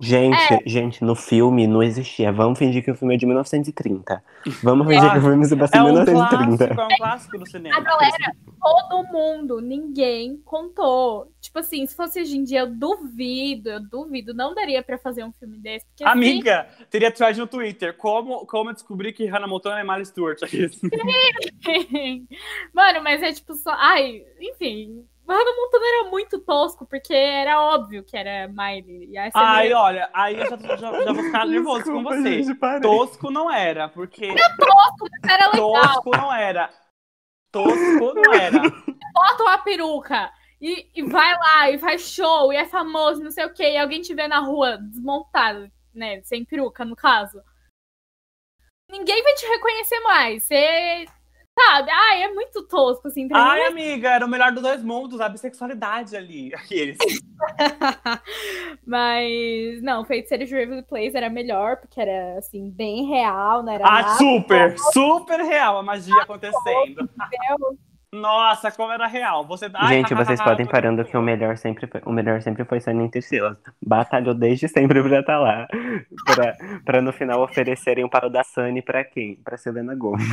Gente, É. gente, no filme não existia. Vamos fingir que o filme é de 1930. Vamos fingir Ah, que o filme se passa É em um 1930. clássico, é um clássico do cinema. A galera, todo mundo, ninguém contou. Tipo assim, se fosse hoje em dia, eu duvido, eu duvido. Não daria pra fazer um filme desse. Porque Amiga, teria thread no Twitter. Como, como eu descobri que Hannah Montana é Miley Stewart? assim- Mano, mas é tipo só. Ai, enfim. Hannah Montana era muito tosco, porque era óbvio que era Miley. E essa Ai, mulher- olha, aí eu já, já, já vou ficar nervoso com Desculpa, você. gente. Tosco não era, porque era legal. tosco não era. Tosco não era. bota uma peruca e, e vai lá e faz show e é famoso, não sei o quê, e alguém te vê na rua desmontado, né? Sem peruca, no caso. Ninguém vai te reconhecer mais. Você. Sabe? Ai, é muito tosco, assim, pra Ai, mim. amiga, era o melhor dos dois mundos, a bissexualidade ali. Aqueles. Mas, não, Feiticeiro de Waverly Place era melhor, porque era, assim, bem real, não era Ah, nada. super, super real a magia acontecendo. entendeu? Nossa, como era real. Você Ai, Gente, vocês podem parando que o melhor sempre foi, o melhor sempre foi Sunny Intercilas. Batalhou desde sempre pra estar lá. Pra, pra no final oferecerem o papel da Sunny pra quem? Pra Selena Gomez.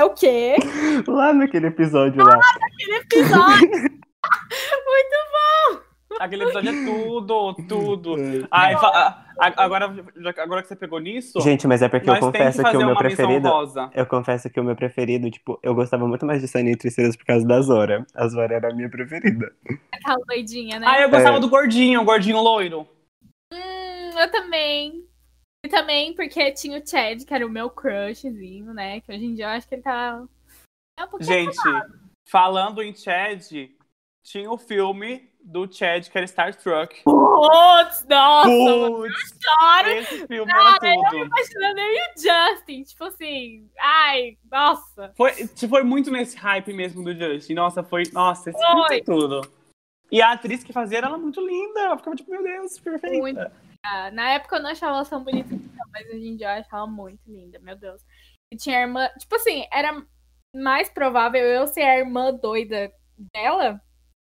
É o quê? Lá naquele episódio lá. Aquele episódio. Aquele episódio é tudo, tudo. Ai, fa- a- agora, agora que você pegou nisso, Gente, mas é porque eu confesso que que, o meu preferido. Eu confesso que o meu preferido, tipo, eu gostava muito mais de Sunny Intercilas por causa da Zora. A Zora era a minha preferida. Aquela doidinha, né? Ah, eu gostava É. do gordinho, o gordinho loiro. Hum, eu também. E também porque tinha o Chad, que era o meu crushzinho, né? Que hoje em dia eu acho que ele tá. É um Gente, falando em Chad, tinha o filme do Chad, que era Star Trek. Putz, nossa, Putz, choro. esse filme Cara, era eu me tudo. imaginando eu e o Justin, tipo assim, ai, nossa. Foi, tipo, foi muito nesse hype mesmo do Justin. Nossa, foi. Nossa, esse filme Foi. foi tudo. E a atriz que fazia era ela muito linda. Eu ficava tipo, meu Deus, perfeita. Muito. Ah, na época eu não achava ela tão bonita, não, mas hoje em dia eu acho ela muito linda, meu Deus. E tinha a irmã, tipo assim, era mais provável eu ser a irmã doida dela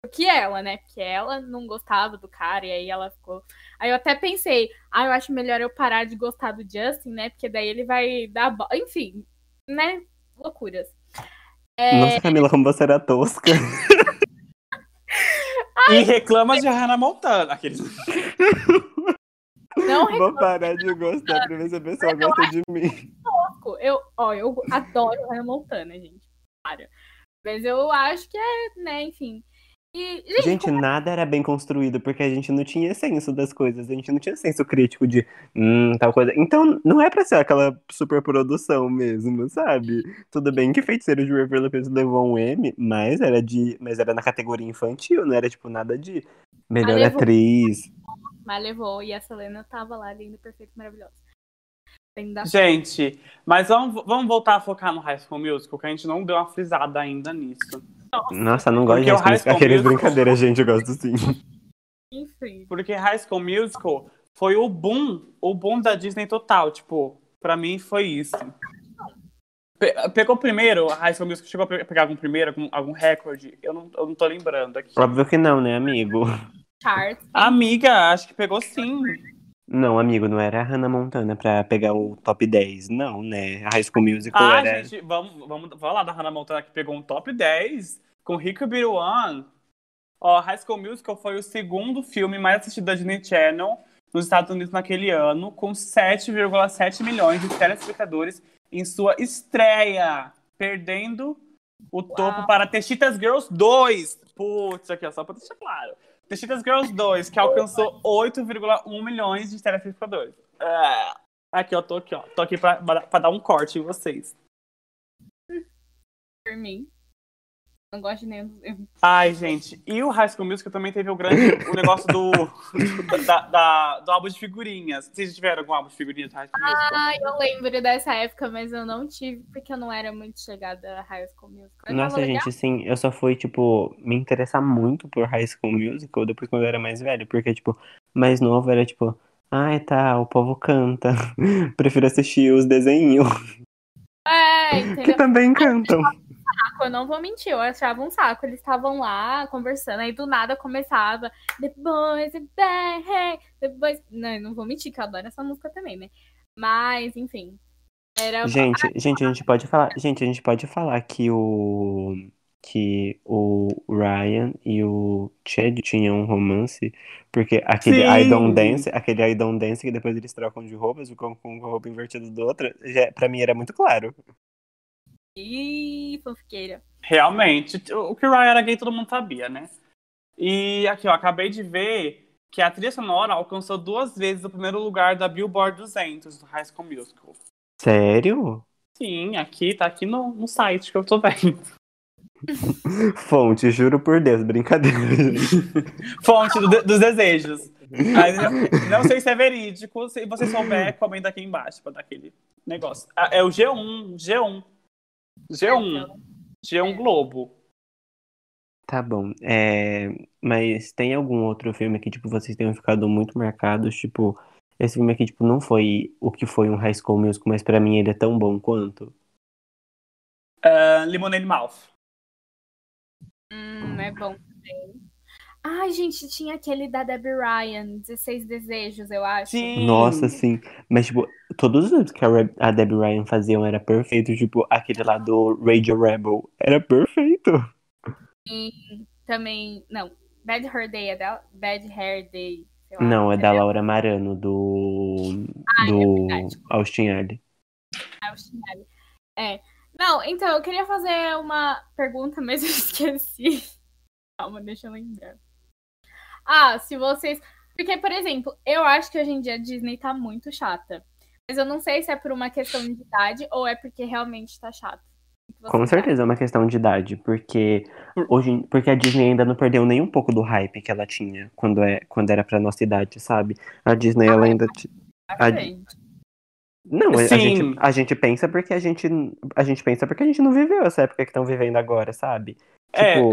do que ela, né? Porque ela não gostava do cara e aí ela ficou. Aí eu até pensei, ah, eu acho melhor eu parar de gostar do Justin, né? Porque daí ele vai dar. bo- Enfim, né? Loucuras. É, Nossa, Camila, como você era tosca. E reclama de Hannah Montana. Aqueles... não Vou parar de gostar pra ver se a pessoa gosta de mim. reclamo. Eu, ó, eu adoro Hannah Montana, gente. Para. Mas eu acho que é, né, enfim. E, gente, Gente, nada era bem construído, porque a gente não tinha senso das coisas, a gente não tinha senso crítico de hum, tal coisa. Então, não é pra ser aquela superprodução mesmo, sabe? Tudo bem que Feiticeiro de Waverly Place levou um M, mas era de, mas era na categoria infantil, não era tipo nada de melhor atriz. Mas levou e a Selena tava lá, linda, perfeita, maravilhosa. Gente, mas vamos, vamos voltar a focar no High School Musical, que a gente não deu uma frisada ainda nisso. Nossa, não gosto de Porque o High School High Musical. School Aqueles Musical- brincadeiras, gente, eu gosto sim. enfim. Porque High School Musical foi o boom, o boom da Disney total. Tipo, pra mim foi isso. Pe- Pegou primeiro, a High School Musical chegou a pe- pegar algum primeiro, algum, algum recorde? Eu não, eu não tô lembrando aqui. Óbvio que não, né, amigo? Charts. Amiga, acho que pegou sim. Não, amigo, não era a Hannah Montana pra pegar o top 10, não, né? A High School Musical Ah, era. gente, vamos, vamos falar da Hannah Montana que pegou um top 10 com Rick One. Ó, High School Musical foi o segundo filme mais assistido da Disney Channel nos Estados Unidos naquele ano, com 7,7 milhões de telespectadores em sua estreia, perdendo o topo para The Cheetah Girls 2. Putz, aqui ó, só pra deixar claro. The Cheetah Girls 2, que alcançou 8,1 milhões de telespectadores. Ah, Aqui, ó, tô aqui, ó. Tô aqui pra, pra dar um corte em vocês. Por mim. Não gosto de nenhum dos. Ai, gente. E o High School Musical também teve o grande o negócio do, do, da, da- do álbum de figurinhas. Vocês tiveram algum álbum de figurinhas do High School Musical? Ah, eu lembro dessa época, mas eu não tive, porque eu não era muito chegada a High School Musical. Eu Nossa, gente, assim, eu só fui, tipo, me interessar muito por High School Musical depois quando eu era mais velho, porque, tipo, mais novo era, tipo, ai, tá, o povo canta, prefiro assistir os desenhos, É, que entendeu? também cantam. Eu não vou mentir, eu achava um saco. Eles estavam lá conversando, aí do nada começava The Boys... Não, eu não vou mentir que eu adoro essa música também, né? Mas, enfim. Era... Gente, gente, a gente pode falar, gente, a gente pode falar que o que o Ryan e o Chad tinham um romance, porque aquele I. Don't Dance, aquele I Don't Dance que depois eles trocam de roupas, ficam com a roupa invertida do outro, já, pra mim era muito claro. Ih, fanfiqueira. Realmente. O que o Ryan era gay, todo mundo sabia, né? E aqui, ó, acabei de ver que a trilha sonora alcançou duas vezes o primeiro lugar da Billboard 200 do High School Musical. Sério? Sim, aqui, tá aqui no, no site que eu tô vendo. Fonte, juro por Deus, brincadeira. Fonte do- dos desejos. Mas eu não sei se é verídico. Se você souber, comenta aqui embaixo pra dar aquele negócio. Ah, É o G1, G1. G1. G1 Globo. Tá bom. É, mas tem algum outro filme que, tipo, vocês tenham ficado muito marcados? Tipo, esse filme aqui, tipo, não foi o que foi um High School Musical, mas pra mim ele é tão bom quanto. Ah, Lemonade Mouth. Hum, é bom também. Ai, gente, tinha aquele da Debbie Ryan, 16 Desejos, eu acho. Sim. Nossa, sim. Mas, tipo, todos os filmes que a, Debbie Ryan faziam era perfeito. Tipo, aquele lá do Radio Rebel era perfeito. E também. Não, Bad Hair Day é dela? Bad Hair Day. sei lá. Não, é da Laura Marano, do. do verdade. Austin Alley. O Chinelli. É. Não, então, eu queria fazer uma pergunta, mas eu esqueci. Calma, deixa eu lembrar. Ah, se vocês. Porque, por exemplo, eu acho que hoje em dia a Disney tá muito chata. Mas eu não sei se é por uma questão de idade ou é porque realmente tá chato. Com certeza é uma questão de idade, porque hoje, porque a Disney ainda não perdeu nem um pouco do hype que ela tinha quando, é, quando era pra nossa idade, sabe? A Disney, ela ainda. t- a- Não, a, gente, a gente pensa porque a gente. A gente pensa porque a gente não viveu essa época que estão vivendo agora, sabe? É, Tipo,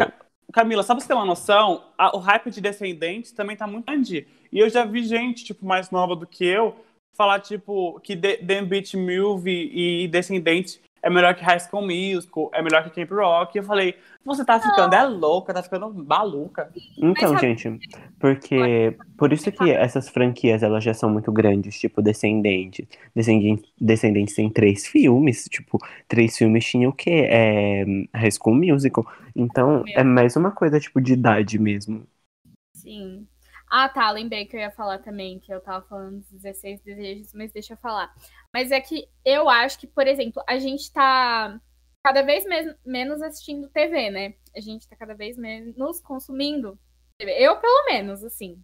Camila, só pra você ter uma noção, a- o hype de Descendentes também tá muito grande. E eu já vi gente, tipo, mais nova do que eu, falar, tipo, que The, Beach Movie e Descendentes é melhor que High School Musical, é melhor que Camp Rock. E eu falei, você tá ficando é louca, tá ficando maluca. Então, Mas gente, porque por isso que essas franquias elas já são muito grandes, tipo Descendentes. Descendentes, Descendentes tem três filmes, tipo, três filmes tinha o quê? É, High School Musical. Então, é mais uma coisa tipo de idade mesmo. sim. Ah, tá. Lembrei que eu ia falar também, que eu tava falando dos 16 desejos, mas deixa eu falar. Mas é que eu acho que, por exemplo, a gente tá cada vez men- menos assistindo TV, né? A gente tá cada vez menos consumindo TV. Eu, pelo menos, assim.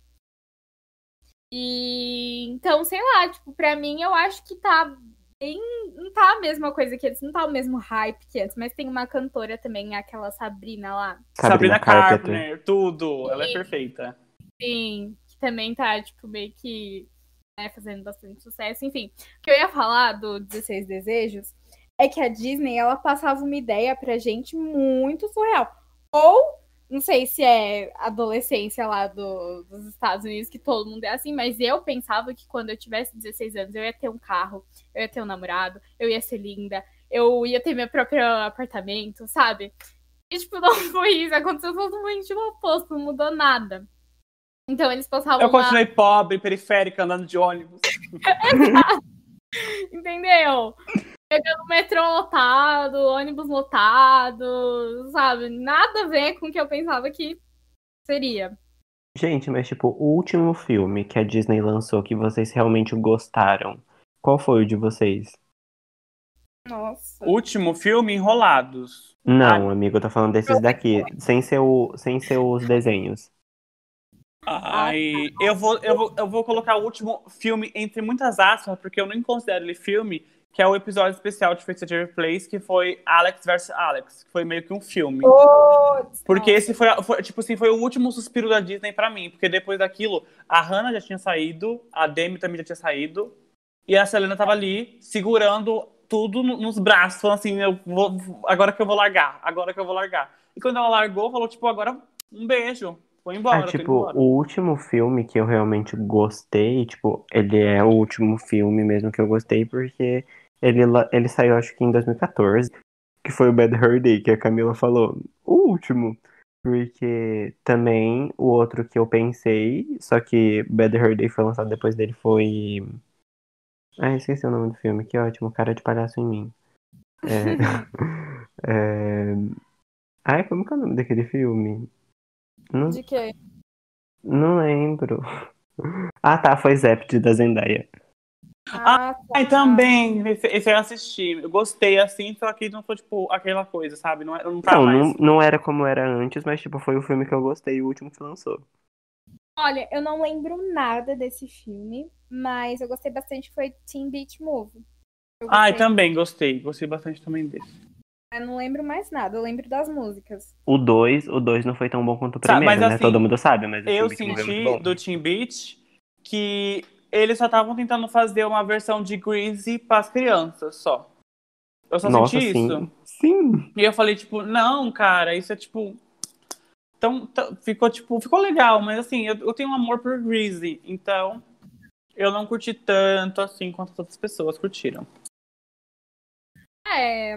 E então, sei lá, tipo, pra mim eu acho que tá bem. Não tá a mesma coisa que antes, não tá o mesmo hype que antes, mas tem uma cantora também, aquela Sabrina lá. Sabrina Sabrina Carpenter. Carpenter, tudo. Ela é perfeita. Sim, que também tá, tipo, meio que né, fazendo bastante sucesso. Enfim, o que eu ia falar do 16 Desejos é que a Disney, ela passava uma ideia pra gente muito surreal. Ou, não sei se é adolescência lá do- dos Estados Unidos, que todo mundo é assim, mas eu pensava que quando eu tivesse 16 anos, eu ia ter um carro, eu ia ter um namorado, eu ia ser linda, eu ia ter meu próprio apartamento, sabe? E, tipo, não foi isso, aconteceu totalmente o oposto, não mudou nada. Então eles passavam Eu continuei pobre, periférica, andando de ônibus. Entendeu? Pegando metrô lotado, ônibus lotado, sabe? Nada a ver com o que eu pensava que seria. Gente, mas tipo, o último filme que a Disney lançou que vocês realmente gostaram, qual foi o de vocês? Nossa. Último filme, Enrolados. Não, amigo, eu tô falando desses daqui, sem ser, o, sem ser os desenhos. Ai, eu vou, eu, vou, eu vou colocar o último filme entre muitas aspas, porque eu nem considero ele filme, que é o episódio especial de Fixed Place, que foi Alex vs Alex, que foi meio que um filme. Porque esse foi, foi, tipo assim, foi o último suspiro da Disney pra mim, porque depois daquilo, a Hannah já tinha saído, a Demi também já tinha saído, e a Selena tava ali, segurando tudo no- nos braços, falando assim, eu vou, agora que eu vou largar, agora que eu vou largar. E quando ela largou, falou, tipo, agora um beijo, foi embora, Ah, tô indo tipo, embora. o último filme que eu realmente gostei, tipo, ele é o último filme mesmo que eu gostei, porque ele, ele saiu acho que em 2014, que foi o Bad Hair Day, que a Camila falou. O último. Porque também o outro que eu pensei, só que Bad Hair Day foi lançado depois dele, foi. Ah, esqueci o nome do filme, que ótimo, cara de palhaço em mim. É... é... Ai, como que é o nome daquele filme? Não De quê? não lembro. Ah, tá, foi Zept da Zendaya. Ah, tá. Ai, também, esse, esse eu assisti, eu gostei assim, só que não foi, tipo, aquela coisa, sabe, não, é- não tá Não, mais. não, não era como era antes, mas tipo, foi o filme que eu gostei, o último que lançou. Olha, eu não lembro nada desse filme, mas eu gostei bastante, foi Teen Beach Movie. Eu Ai, também, gostei, gostei bastante também desse. Eu não lembro mais nada, eu lembro das músicas. O 2, o 2 não foi tão bom quanto o Sabe, primeiro, mas né? assim, Todo mundo sabe, mas Eu é senti muito bom. do Team Beach que eles só estavam tentando fazer uma versão de Greasy para as crianças só. Eu só Nossa, senti sim. isso. Sim. E eu falei, tipo, não, cara, isso é tipo. Tão, tão- ficou, tipo, ficou legal, mas assim, eu, eu tenho um amor por Greasy, então eu não curti tanto assim quanto as outras pessoas curtiram. É,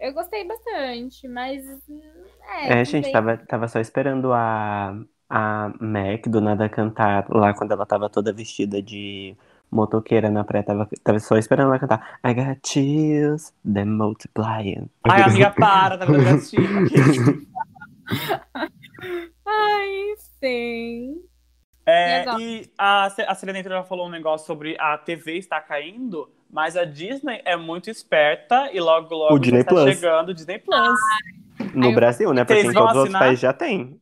eu gostei bastante, mas. É, É, gente, tava, tava só esperando a, a Mac do nada cantar lá quando ela tava toda vestida de motoqueira na praia. Tava, tava só esperando ela cantar I got chills, them multiplying. Ai, amiga, para, tá vendo assistir. Ai, sim. E É, e a, a Selena já falou um negócio sobre a TV estar caindo, mas a Disney é muito esperta e logo, logo O Disney Plus. chegando o Disney Plus. No Aí eu- Brasil, né? Porque Vocês em todos os outros países já tem.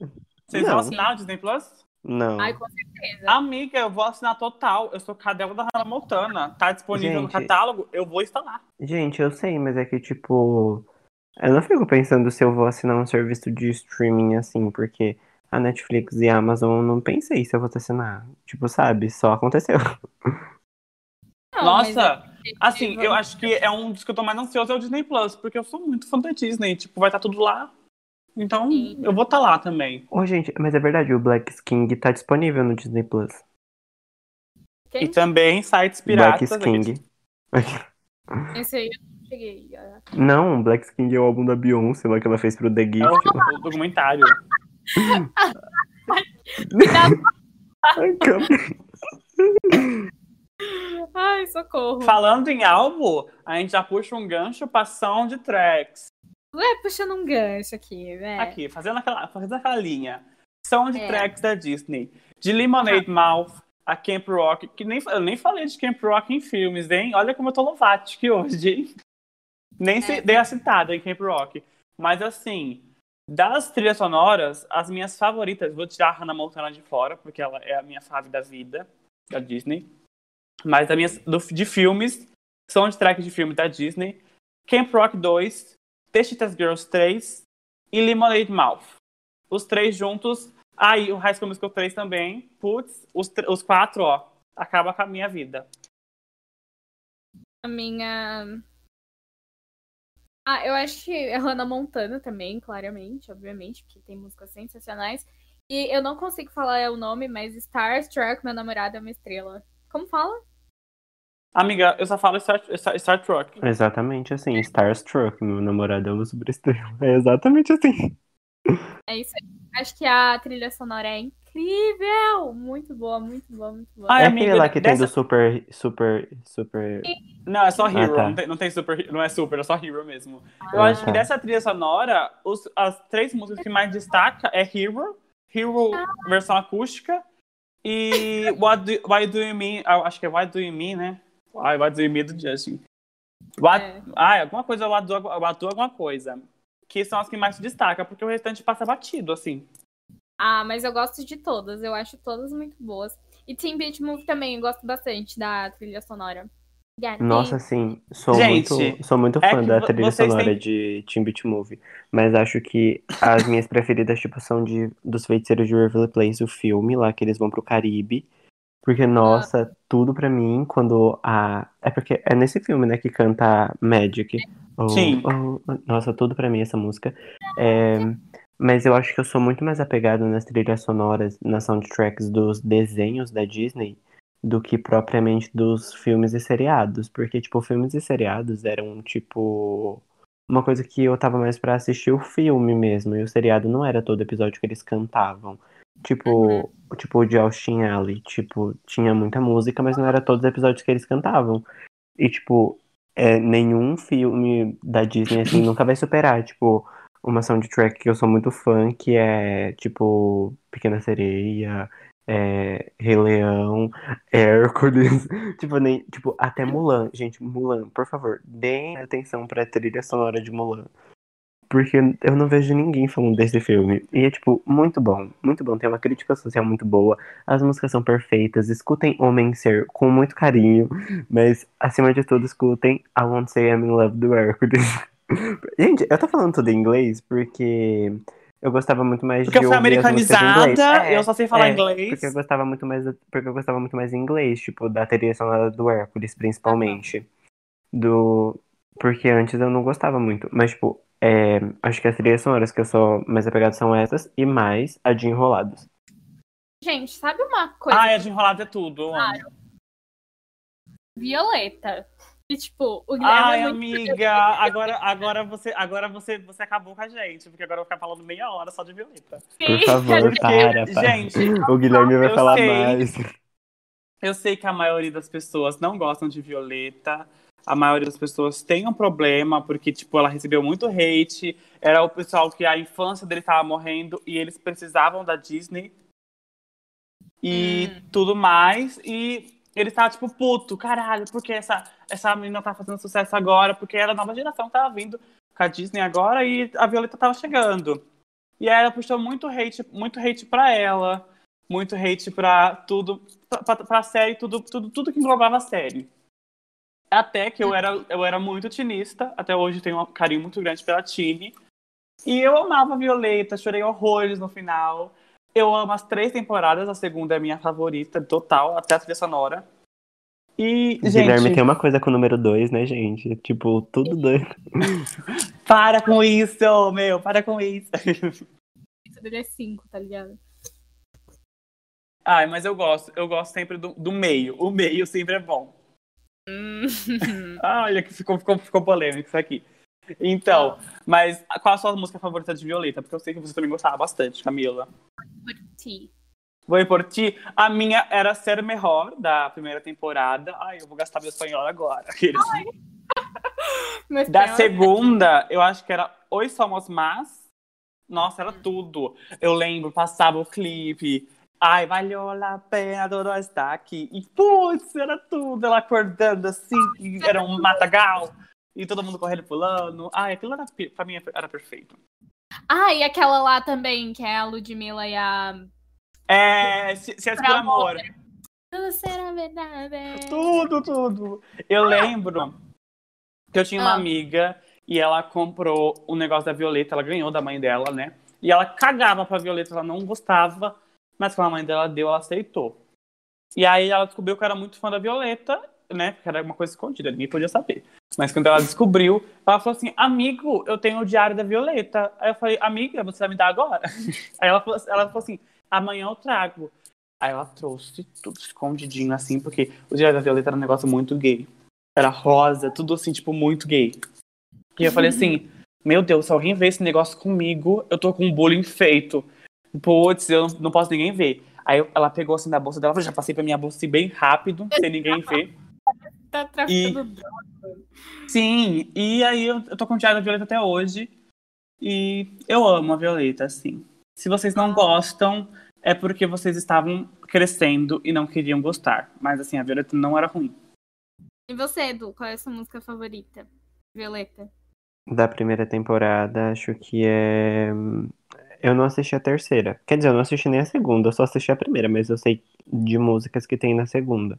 Vocês Não. vão assinar o Disney Plus? Não. Ai, com certeza. Amiga, eu vou assinar total. Eu sou cadela da Hannah Montana. Tá disponível no Gente. catálogo, eu vou instalar. Gente, eu sei, mas é que, tipo, eu não fico pensando se eu vou assinar um serviço de streaming assim, porque a Netflix e a Amazon eu não pensei se eu vou assinar. Tipo, sabe? Só aconteceu. Não, Nossa, é- assim, eu acho que é um dos que eu tô mais ansioso é o Disney Plus, porque eu sou muito fã da Disney. Tipo, vai estar tudo lá. Então, Sim. eu vou estar lá também. Ô, gente, mas é verdade, o Black King tá disponível no Disney Plus. Quem? E também sites Black piratas. King. Esse aí eu não cheguei. Não, Black King é o álbum da Beyoncé lá que ela fez pro The É Gift. o, o documentário. Ai, calma. Ai, socorro. Falando em álbum, a gente já puxa um gancho pra soundtracks. Ué, puxando um gancho aqui, né? Aqui, fazendo aquela, fazendo aquela linha. Soundtracks da Disney. De Lemonade Mouth a Camp Rock, que nem, eu nem falei de Camp Rock em filmes, hein? Olha como eu tô Lovatic hoje, hein? Nem É. dei a citada em Camp Rock. Mas assim, das trilhas sonoras, as minhas favoritas, vou tirar a Hannah Montana de fora, porque ela é a minha fave da vida, da Disney. Mas as minhas, do- de filmes, soundtrack de filme da Disney, Camp Rock 2, The Cheetah Girls 3 e Lemonade Mouth. Os três juntos. Aí, o High School Musical 3 também. Putz, os, os quatro, ó. Acaba com a minha vida. A minha. Ah, eu acho que é Hannah Montana também, claramente, obviamente, porque tem músicas sensacionais. E eu não consigo falar o nome, mas Starstruck, meu namorado é uma estrela. Como fala? Amiga, eu só falo Star, Star, Star Trek. Exatamente assim, Starstruck, meu namorado é uma superestrela. É exatamente assim. É isso aí. Acho que a trilha sonora é incrível! Muito boa, muito boa, muito boa. Ai, é amiga, aquele lá que tem dessa- do super, super, super... Não, é só Hero. tá. não, tem, não tem super. Não é super, é só Hero mesmo. Eu Ah, acho que tá. dessa trilha sonora, os- as três músicas que mais destaca é Hero, Hero versão acústica e What do, Why Do You Mean? ah, Acho que é Why Do You Mean, né? Ai, Do You Mean do Justin. What, É. Ah, alguma coisa, do alguma coisa. Que são as que mais se destacam, porque o restante passa batido, assim. Ah, mas eu gosto de todas, eu acho todas muito boas. E Teen Beat Move também, eu gosto bastante da trilha sonora. Gotta Nossa, sim, sou Gente, muito, sou muito é fã que da trilha sonora têm- de Teen Beat Movie, mas acho que as minhas preferidas, tipo, são de dos Feiticeiros de Waverly Place, o filme lá que eles vão pro Caribe, porque, nossa, tudo pra mim, quando a... É porque é nesse filme, né, que canta Magic. Oh, Sim. oh, oh. Nossa, tudo pra mim essa música. É, Mas eu acho que eu sou muito mais apegado nas trilhas sonoras, nas soundtracks dos desenhos da Disney, do que propriamente dos filmes e seriados. Porque, tipo, filmes e seriados eram, tipo, uma coisa que eu tava mais pra assistir o filme mesmo. E o seriado não era todo episódio que eles cantavam. Tipo, tipo o de Austin Alley. Tipo, tinha muita música, mas não era todos os episódios que eles cantavam. E, tipo, é, nenhum filme da Disney, assim, nunca vai superar, tipo, uma soundtrack que eu sou muito fã, que é, tipo, Pequena Sereia, é, Rei Leão, Hércules, tipo, nem, tipo, até Mulan. Gente, Mulan, por favor, deem atenção pra trilha sonora de Mulan. Porque eu não vejo ninguém falando desse filme. E é, tipo, muito bom. Muito bom. Tem uma crítica social muito boa. As músicas são perfeitas. Escutem Homem Ser com muito carinho. Mas, acima de tudo, escutem I Won't Say I'm in Love do Hércules. Gente, eu tô falando tudo em inglês porque eu gostava muito mais Porque eu de fui músicas em inglês. americanizada, É, eu só sei falar é, inglês. Porque eu gostava muito mais, porque eu gostava muito mais em inglês, tipo, da trilha sonora do Hércules, principalmente. Do. Porque antes eu não gostava muito. Mas, tipo, é, acho que as trilhas sonoras que eu sou mais apegado são essas e mais a de Enrolados. Gente, sabe uma coisa? Ah, é de enrolado é tudo. amo. Violeta. E, tipo, o Guilherme Ai, é muito amiga, agora, agora, você, agora você, você acabou com a gente, porque agora eu vou ficar falando meia hora só de Violeta. Por favor, Porque, para, para. gente, O Guilherme vai falar sei. mais. eu sei que a maioria das pessoas não gostam de Violeta. A maioria das pessoas tem um problema, porque, tipo, ela recebeu muito hate. Era o pessoal que a infância dele tava morrendo e eles precisavam da Disney. E Hum. tudo mais. E ele tava, tipo, puto, caralho, porque essa, essa menina tá fazendo sucesso agora? Porque era a nova geração que tava vindo com a Disney agora e a Violeta tava chegando. E aí ela puxou muito hate, muito hate pra ela. muito hate pra tudo, pra, pra série, tudo, tudo, tudo que englobava a série. Até que eu era, eu era muito tinista, até hoje tenho um carinho muito grande pela Tini. E eu amava Violeta, chorei horrores no final. Eu amo as três temporadas, a segunda é minha favorita, total, até a trilha sonora. E, Guilherme gente, tem uma coisa com o número 2, né, gente? Tipo, tudo doido. para com isso, meu, para com isso. Isso dele é 5, tá ligado? Ai, mas eu gosto, eu gosto sempre do, do meio. O meio sempre é bom. Hum. Ah, olha que ficou, ficou, ficou polêmico isso aqui. Então, mas qual a sua música favorita de Violeta? Porque eu sei que você também gostava bastante, Camila. Por ti. Vou por ti. A minha era Ser Melhor, da primeira temporada. Ai, eu vou gastar meu espanhol agora. Aqueles. Da tem- segunda, eu acho que era Oi Somos Mas. Nossa, era tudo. Eu lembro, passava o clipe. Ai, valeu a pena todo estar aqui. E, putz, era tudo. Ela acordando assim, e era um matagal. E todo mundo correndo pulando. Ai, aquilo era, pra mim era perfeito. Ah, e aquela lá também, que é a Ludmilla e a. É, se, se é por Pra amor. Tudo será verdade. Tudo, tudo. Eu lembro que eu tinha uma Ah. amiga e ela comprou o negócio da Violeta, ela ganhou da mãe dela, né? E ela cagava pra Violeta, ela não gostava, mas quando a mãe dela deu, ela aceitou. E aí ela descobriu que era muito fã da Violeta, né? Porque era uma coisa escondida, ninguém podia saber. Mas quando ela descobriu, ela falou assim: Amigo, eu tenho o diário da Violeta. Aí eu falei: Amiga, você vai me dar agora? Aí ela falou, ela falou assim: Amanhã eu trago. Aí ela trouxe tudo escondidinho assim, porque o diário da Violeta era um negócio muito gay. Era rosa, tudo assim, tipo, muito gay. E eu falei assim: Meu Deus, se alguém vê esse negócio comigo, eu tô com um bullying feito. Putz, eu não, não posso ninguém ver. Aí ela pegou assim da bolsa dela, já passei pra minha bolsa assim, bem rápido, sem ninguém ver. Tá traficando droga. Sim, e aí eu, eu tô com o Diário da Violeta até hoje. E eu amo a Violeta, assim. Se vocês não gostam, é porque vocês estavam crescendo e não queriam gostar. Mas assim, a Violeta não era ruim. E você, Edu, qual é a sua música favorita? Violeta. Da primeira temporada, acho que é. Eu não assisti a terceira. Quer dizer, eu não assisti nem a segunda, eu só assisti a primeira, mas eu sei de músicas que tem na segunda.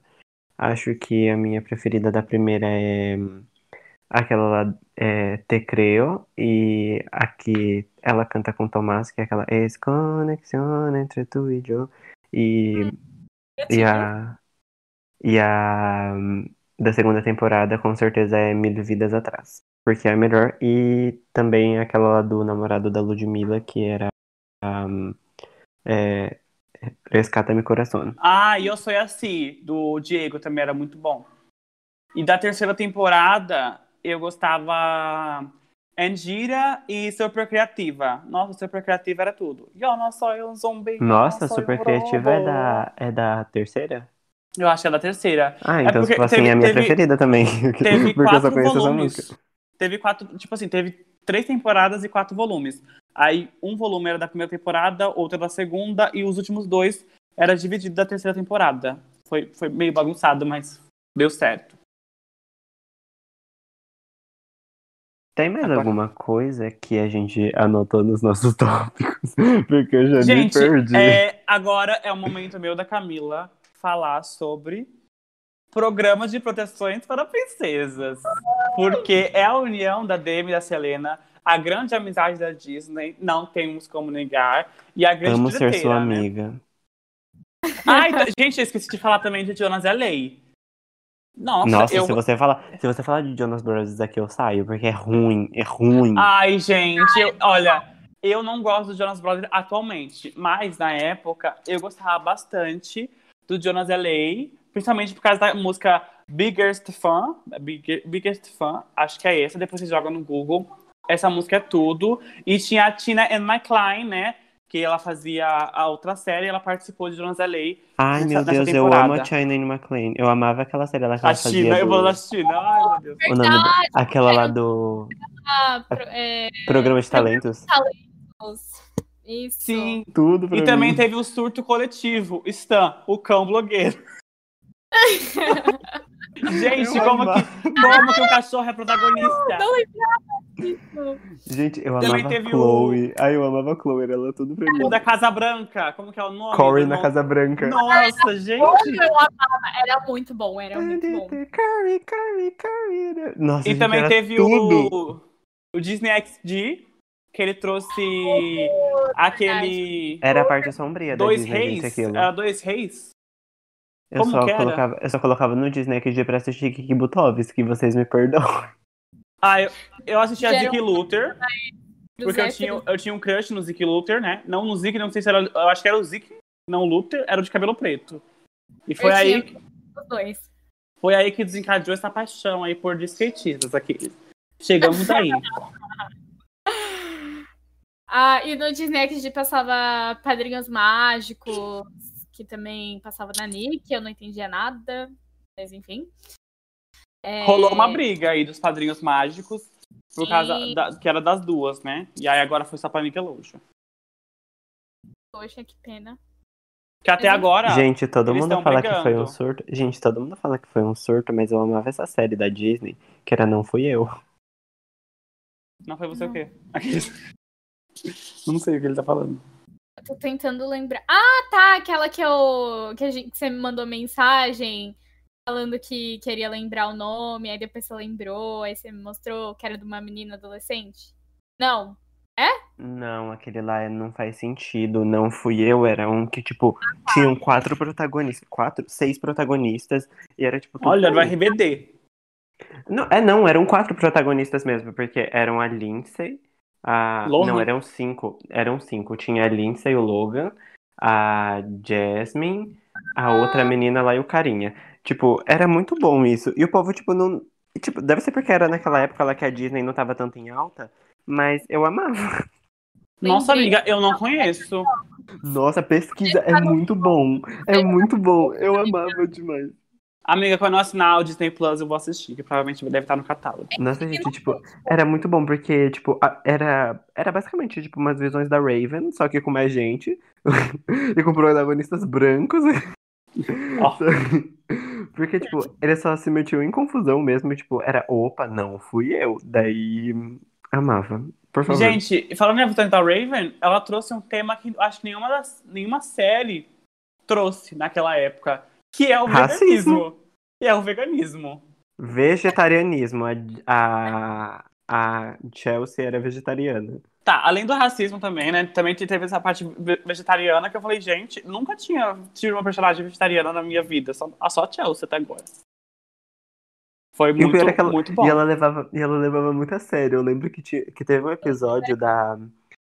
Acho que a minha preferida da primeira é aquela lá, é, Te Creo, e a que ela canta com Tomás, que é aquela Es conexión entre tu e yo. E, e a. E a hum, da segunda temporada, com certeza, é Mil Vidas Atrás. Porque é a melhor. E também aquela lá do namorado da Ludmilla, que era. hum, é, Rescata-me Coração. Ah, e Eu Sou Assim, do Diego, também era muito bom. E da terceira temporada, eu gostava Angira e Super Criativa. Nossa, Super Criativa era tudo. Eu não sou um zumbi. eu Nossa, não sou super um criativa é da, é da terceira? Eu acho que é da terceira. Ah, É então, porque tipo assim, teve- é a minha teve- preferida também. Teve porque eu só conheço essa volumes. música. Teve quatro, tipo assim, teve três temporadas e quatro volumes. Aí um volume era da primeira temporada, outro da segunda, e os últimos dois era dividido da terceira temporada. Foi, foi meio bagunçado, mas deu certo. Tem mais Agora- alguma coisa que a gente anotou nos nossos tópicos? Porque eu já Gente, me perdi. é, agora é o momento meu da Camila falar sobre programas de proteções para princesas. Porque é a união da Demi e da Selena, a grande amizade da Disney, não temos como negar, e a grande Amo ser sua né? amiga. Ai, tá- gente, eu esqueci de falar também de Jonas L.A. Nossa, Nossa, eu... se você falar, se você falar de Jonas Brothers aqui, eu saio, porque é ruim, é ruim. Ai, gente, eu- olha, eu não gosto do Jonas Brothers atualmente, mas na época eu gostava bastante do Jonas L.A., principalmente por causa da música Biggest Fan, Big- Biggest Fan, acho que é essa, depois você joga no Google. Essa música é tudo. E tinha a Tina and McCline, né? Que ela fazia a outra série, ela participou de Jonas L.A. Ai, nessa- meu Deus, eu temporada. amo a China McClain. Eu amava aquela série lá que A ela fazia Tina, eu vou da Tina, ai meu Deus. o nome do- aquela lá do Ah, pro- é, Programa de Talentos. Isso. Sim, Tudo pra E também mim. teve o surto coletivo, Stan, o cão blogueiro. Gente, Eu como amava. que, como que o cachorro é protagonista? Não disso. Gente, eu Também amava teve Chloe. Ai, eu amava a Chloe, era ela tudo pra mim. O da Casa Branca, como que é o nome? Corey na? Casa Branca. Nossa, gente. Eu amava, era muito bom, era muito bom. Curry, curry, curry. Nossa, E gente, também era teve tudo. o, o Disney XD, que ele trouxe aquele Era a parte sombria da Dois Disney, gente, Reis. aquilo. Era Dois Reis? Eu como só, que era? colocava, eu só colocava no Disney XD pra assistir Kiki Butovski, que vocês me perdoam. Ah, eu, eu assisti a Zeke Luther, porque eu tinha, eu tinha um crush no Zeke Luther, né? Não no Zeke, não sei se era. Eu acho que era o Zeke, não o Luther, era o de cabelo preto. E foi Eu aí, tinha os dois. foi aí que desencadeou essa paixão aí por skatistas aqui. Chegamos aí. Ah, e no Disney XD passava Padrinhos Mágicos, que também passava na Nick, eu não entendia nada, mas enfim. É, Rolou uma briga aí dos padrinhos mágicos, por Sim. causa da, que era das duas, né? E aí agora foi só pra Nickelodeon. Poxa, que pena. Que até Mas, agora. Gente, todo eles mundo fala que foi brigando. um surto. Gente, todo mundo fala que foi um surto, mas eu amava essa série da Disney, que era Não Fui Eu. Não foi você Não. o quê? Não sei o que ele tá falando. Eu tô tentando lembrar. Ah, tá, aquela que eu que, a gente, que você me mandou mensagem falando que queria lembrar o nome, aí depois você lembrou, aí você me mostrou que era de uma menina adolescente. Não. Não, aquele lá é- não faz sentido. Não fui eu, era um que, tipo, tinham quatro protagonistas. Quatro, seis protagonistas. E era, tipo, Olha, no. RBD. Não, é, não, eram quatro protagonistas mesmo, porque eram a Lindsay, a. Lohan? Não, eram cinco. Eram cinco. Tinha a Lindsay, o Logan, a Jasmine, a outra menina lá e o Carinha. Tipo, era muito bom isso. E o povo, tipo, não. Tipo, deve ser porque era naquela época lá que a Disney não tava tanto em alta, mas eu amava. Nossa, amiga, eu não conheço. Nossa, pesquisa, é muito bom. É muito bom. Eu amava demais. Amiga, quando eu assinar o Disney Plus, eu vou assistir, que provavelmente deve estar no catálogo. Nossa, gente, tipo, era muito bom, porque, tipo, a- era, era basicamente, tipo, umas visões da Raven, só que com mais gente, e com protagonistas brancos. Ó. Porque, tipo, ele só se metiu em confusão mesmo, e, tipo, era, opa, não, fui eu. Daí, amava. Por favor. Gente, falando em visões da Raven, ela trouxe um tema que acho que nenhuma, das, nenhuma série trouxe naquela época, que é o Racismo. veganismo. Que é o veganismo. Vegetarianismo. A, a, a Chelsea era vegetariana. Tá, além do racismo também, né? Também teve essa parte ve- vegetariana que eu falei, gente, nunca tinha tido uma personagem vegetariana na minha vida. Só, a só a Chelsea até agora. Foi muito, é que ela, muito bom. E ela levava, e ela levava muito a sério. Eu lembro que, tinha, que teve um episódio da,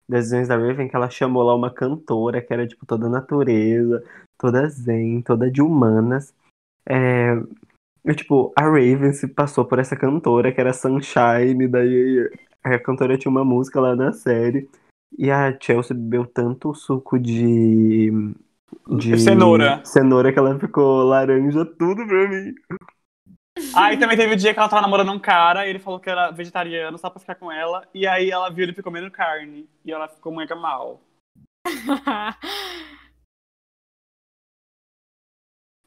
das Visões da Raven que ela chamou lá uma cantora que era, tipo, toda natureza, toda zen, toda de humanas. É, e, tipo, a Raven se passou por essa cantora que era Sunshine, daí a cantora tinha uma música lá na série. E a Chelsea bebeu tanto suco de. de Cenoura. Cenoura que ela ficou laranja tudo pra mim. Aí também teve o dia que ela tava namorando um cara, e ele falou que era vegetariano só pra ficar com ela, e aí ela viu ele comendo carne, e ela ficou mega mal.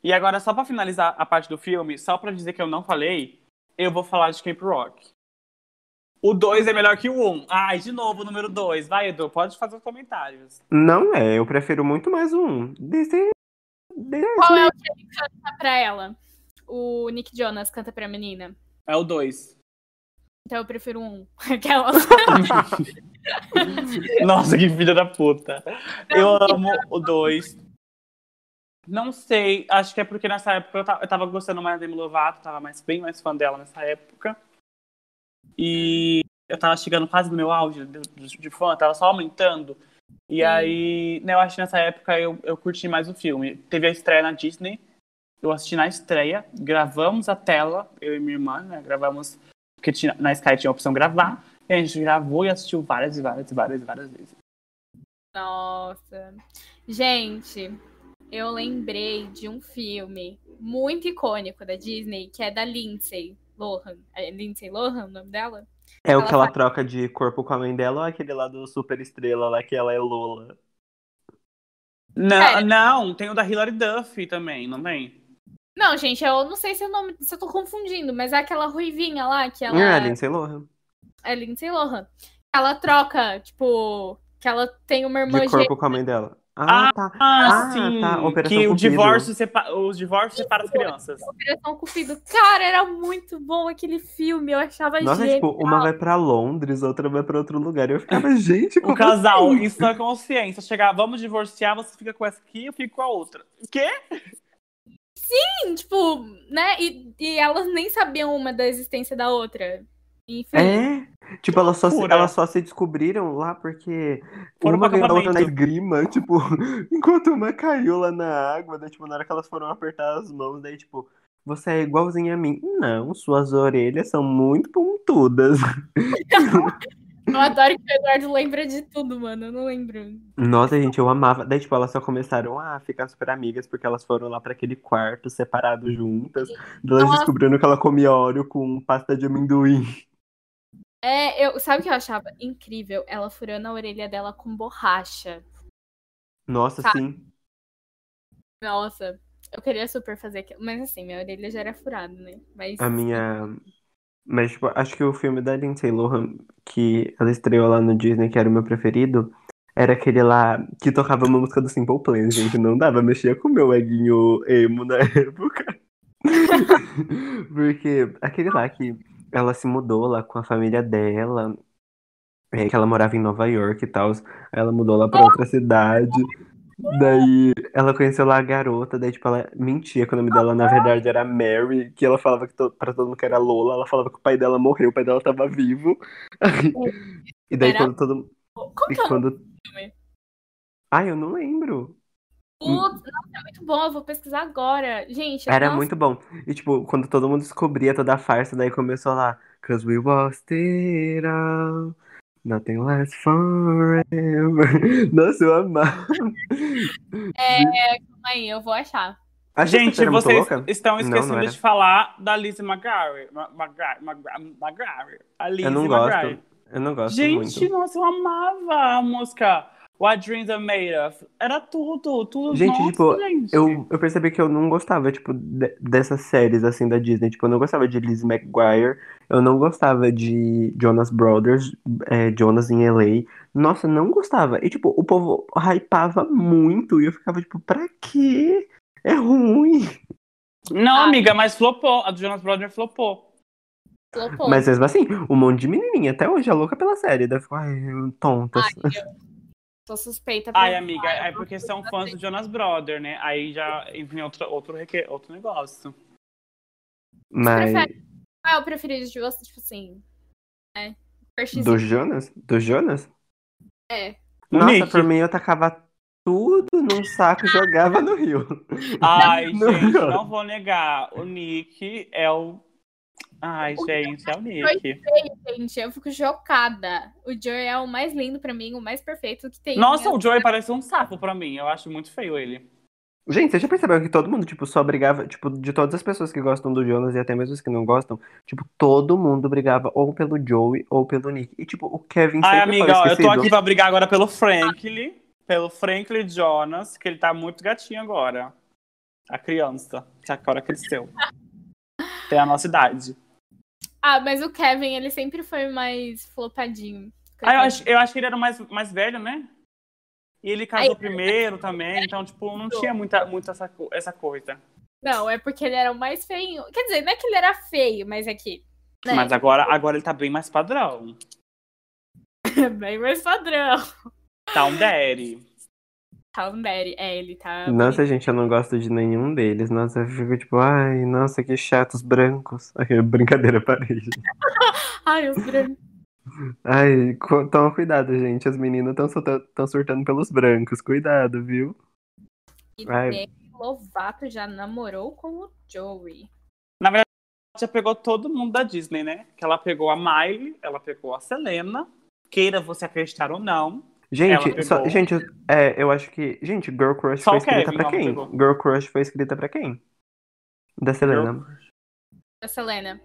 E agora, só pra finalizar a parte do filme, só pra dizer que eu não falei, eu vou falar de Camp Rock. O 2 é melhor que o 1. Um. Ai, de novo, o número 2. Vai, Edu, pode fazer os comentários. Não é, eu prefiro muito mais um. Desse, desse. Qual é o que ele canta pra ela? O Nick Jonas canta pra menina. É o 2. Então eu prefiro um. Aquela. Nossa, que filha da puta. Eu amo o 2. Não sei, acho que é porque nessa época eu eu tava gostando mais da Demi Lovato, tava mais, bem mais fã dela nessa época. E eu tava chegando quase no meu auge de, de, de fã, tava só aumentando. E Sim. aí, né, eu acho que nessa época eu, eu curti mais o filme. Teve a estreia na Disney, eu assisti na estreia, gravamos a tela, eu e minha irmã, né, gravamos, porque tinha, na Sky tinha a opção gravar, e a gente gravou e assistiu várias e várias e várias e várias vezes. Nossa. Gente, eu lembrei de um filme muito icônico da Disney, que é da Lindsay Lohan. É Lindsay Lohan o nome dela? É o Ela que ela faz- troca de corpo com a mãe dela ou aquele lá do Super Estrela lá que ela é Lola? Não, É. não, tem o da Hilary Duff também, não tem? Não, gente, eu não sei se, é o nome, se eu tô confundindo, mas é aquela ruivinha lá que ela. É, a Lindsay Lohan. É Lindsay Lohan. Ela troca, tipo, que ela tem uma irmã De corpo gêmea. com a mãe dela. Ah, tá. Ah, Ah, sim. tá, Operação que o Cupido. divórcio sepa... os divórcios separam as crianças. Operação Cupido. Cara, era muito bom aquele filme. Eu achava Nossa, genial. tipo, uma vai pra Londres, outra vai pra outro lugar. Eu ficava, gente, O como casal, assim? em sua consciência, chegar, vamos divorciar, você fica com essa aqui, eu fico com a outra. O quê? Sim, tipo, né? E, e elas nem sabiam uma da existência da outra. Enfim. É, tipo, elas só, se, elas só se descobriram lá porque Foram uma ganhou a outra na esgrima, tipo, enquanto uma caiu lá na água, daí, tipo, na hora que elas foram apertar as mãos, daí, tipo, você é igualzinha a mim. Não, suas orelhas são muito pontudas. Eu adoro que o Eduardo lembra de tudo, mano. Eu não lembro. Nossa, gente, eu amava. Daí, tipo, elas só começaram a ficar super amigas porque elas foram lá pra aquele quarto separado juntas. Elas Nossa. descobriram que ela comia óleo com pasta de amendoim. É, eu, sabe o que eu achava incrível? Ela furando a orelha dela com borracha. Nossa, Tá. sim. Nossa, eu queria super fazer aquilo. Mas assim, minha orelha já era furada, né? Mas. A minha. Mas, tipo, acho que o filme da Lindsay Lohan, que ela estreou lá no Disney, que era o meu preferido, era aquele lá que tocava uma música do Simple Plan, gente. Não dava, mexia com o meu eguinho emo na época. Porque aquele lá que ela se mudou lá com a família dela, é, que ela morava em Nova York e tal. Aí ela mudou lá pra outra cidade. Daí ela conheceu lá a garota, daí tipo, ela mentia que o nome dela na verdade era Mary, que ela falava que to pra todo mundo que era Lola, ela falava que o pai dela morreu, o pai dela tava vivo. e daí Era- quando todo Como e que é quando? Ai, eu não lembro. Putz, nossa, é muito bom, eu vou pesquisar agora. Gente, Era nossa, muito bom. E tipo, quando todo mundo descobria toda a farsa, daí começou lá, Cause we lost it all. Nothing lasts forever. Nossa, eu amava. calma aí, eu vou achar. A Gente, vocês louca? estão Não, esquecendo não era. de falar da Lizzie McGarry. McGarry. A Lizzie Eu não gosto. McGarry. Eu não gosto Gente, muito. nossa, eu amava a música What Dreams Are Made Of. Era tudo, tudo. Gente, nossa, tipo, gente. Eu, eu percebi que eu não gostava, tipo, de- dessas séries, assim, da Disney. Tipo, eu não gostava de Lizzie McGuire. Eu não gostava de Jonas Brothers, é, Jonas em LA. Nossa, não gostava. E, tipo, o povo hypava muito. E eu ficava, tipo, pra quê? É ruim. Não, Ah. amiga, mas flopou. A do Jonas Brothers flopou. Flopou. Mas mesmo assim, um monte de menininha até hoje é louca pela série. Daí eu fico, ai, tontas. Ai, eu sou suspeita. pra Ai, amiga, é porque são fãs do Jonas Brothers, né? Aí já entra em outro, outro, reque- outro negócio. Mas Qual é o preferido de vocês? Tipo assim. É. Do Jonas? Do Jonas? É. Nossa, Nick. por mim eu tacava tudo num saco e jogava no rio. Ai, Não. gente, não vou negar. O Nick é o. Ai, gente, é o Nick. Gente, eu fico chocada. O Joey é o mais lindo pra mim, o mais perfeito que tem. Nossa, o Joey parece um sapo pra mim. Eu acho muito feio ele. Gente, você já percebeu que todo mundo, tipo, só brigava, tipo, de todas as pessoas que gostam do Jonas e até mesmo os que não gostam, tipo, todo mundo brigava ou pelo Joey ou pelo Nick. E, tipo, o Kevin Ai, sempre amiga, ó, eu tô aqui pra brigar agora pelo Franklin. Pelo Franklin Jonas, que ele tá muito gatinho agora. A criança, que agora cresceu. Tem a nossa idade. Ah, mas o Kevin, ele sempre foi mais flopadinho. Ah, eu acho, eu acho que ele era mais, mais velho, né? E ele casou Ai, primeiro também, então, tipo, não tinha muita, muita essa, essa coisa. Não, é porque ele era o mais feio. Quer dizer, não é que ele era feio, mas é que. Né? Mas agora, agora ele tá bem mais padrão. Bem mais padrão. Tá um daddy. Daddy. É, ele tá. Nossa, gente, eu não gosto de nenhum deles. Nossa, eu fico tipo, ai, nossa, que chatos brancos. Ai, brincadeira, parei. Ai, os brancos. Ai, toma cuidado, gente. As meninas estão surtando pelos brancos. Cuidado, viu? E Ai. Demi Lovato já namorou com o Joey. Na verdade, ela já pegou todo mundo da Disney, né? Que ela pegou a Miley, ela pegou a Selena. Queira você acreditar ou não. Gente, só- gente, é, eu acho que. Gente, Girl Crush Só foi escrita Kevin pra quem? pegou. Girl Crush foi escrita pra quem? Da Selena. A Selena.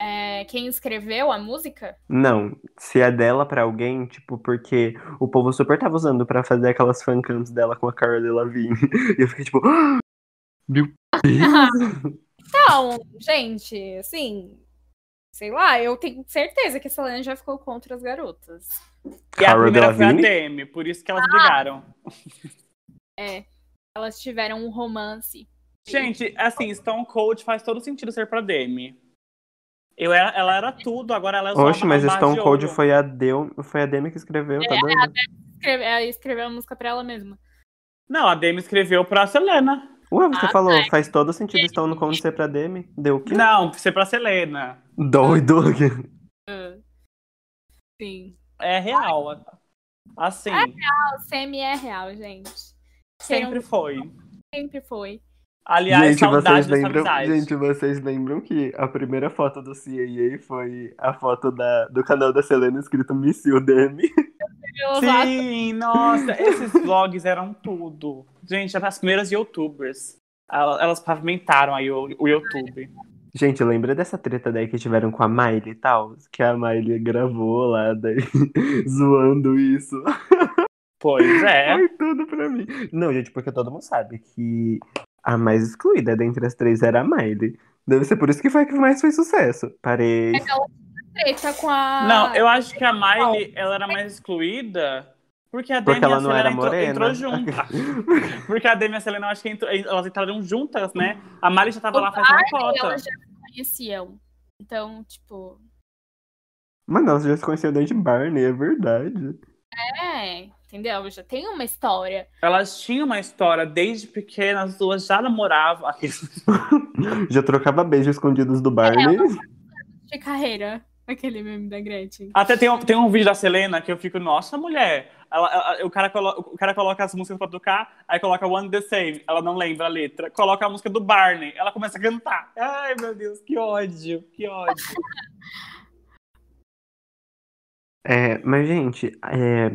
É, quem escreveu a música? Não, se é dela pra alguém, tipo, porque o povo super tava usando pra fazer aquelas fancams dela com a Cara Delevingne. E eu fiquei tipo, "Ah!" Meu Deus! Então, gente, assim, sei lá, eu tenho certeza que a Selena já ficou contra as garotas. E a Cara primeira foi a? Demi, por isso que elas brigaram. É, elas tiveram um romance. Gente, assim, Stone Cold faz todo sentido ser pra Demi. Eu era, ela era tudo, agora ela é só Oxe, mas Stone Cold foi a, Deu, foi a Demi que escreveu, tá doido? Escreve, ela escreveu a música pra ela mesma. Não, a Demi escreveu pra Selena. Ué, você Ah, falou, faz todo sentido Stone Cold ser pra Demi? Deu o quê? Não, ser pra Selena. Doido. Ah, Sim. É real. Assim, O semi é real, gente. sempre foi. Sempre foi. Aliás, gente, saudade vocês lembram, gente, vocês lembram que a primeira foto do CAA foi a foto da, do canal da Selena escrito Miss You Demi? Sim, nossa, esses vlogs eram tudo. Gente, eram as primeiras youtubers. Elas elas pavimentaram aí o, o YouTube. Gente, lembra dessa treta daí que tiveram com a Miley e tal? Que a Miley gravou lá, daí, zoando isso. Pois é. Foi tudo pra mim. Não, gente, porque todo mundo sabe que a mais excluída dentre as três era a Miley. Deve ser por isso que foi a que mais fez sucesso. Parei. treta com a. Não, eu acho que a Miley, ela era mais excluída porque a Demi Porque e a ela não Selena era entrou, morena. entrou juntas. Porque a Demi e a Selena, eu acho que entrou- elas entraram juntas, né? A Miley já tava O lá faz uma Barney, cota. elas já se conheciam. Então, tipo. Mano, elas já se conheciam desde Barney, é verdade. É, entendeu? Já tem uma história. Elas tinham uma história desde pequenas, as duas já namoravam. Já trocava beijos escondidos do Barney. De carreira. Aquele meme da Gretchen. Até tem um, tem um vídeo da Selena que eu fico, nossa, mulher. Ela- ela- o, cara colo- o cara coloca as músicas pra tocar, aí coloca One the Same, ela não lembra a letra. Coloca a música do Barney, ela começa a cantar. Ai, meu Deus, que ódio, que ódio. É, mas, gente, é,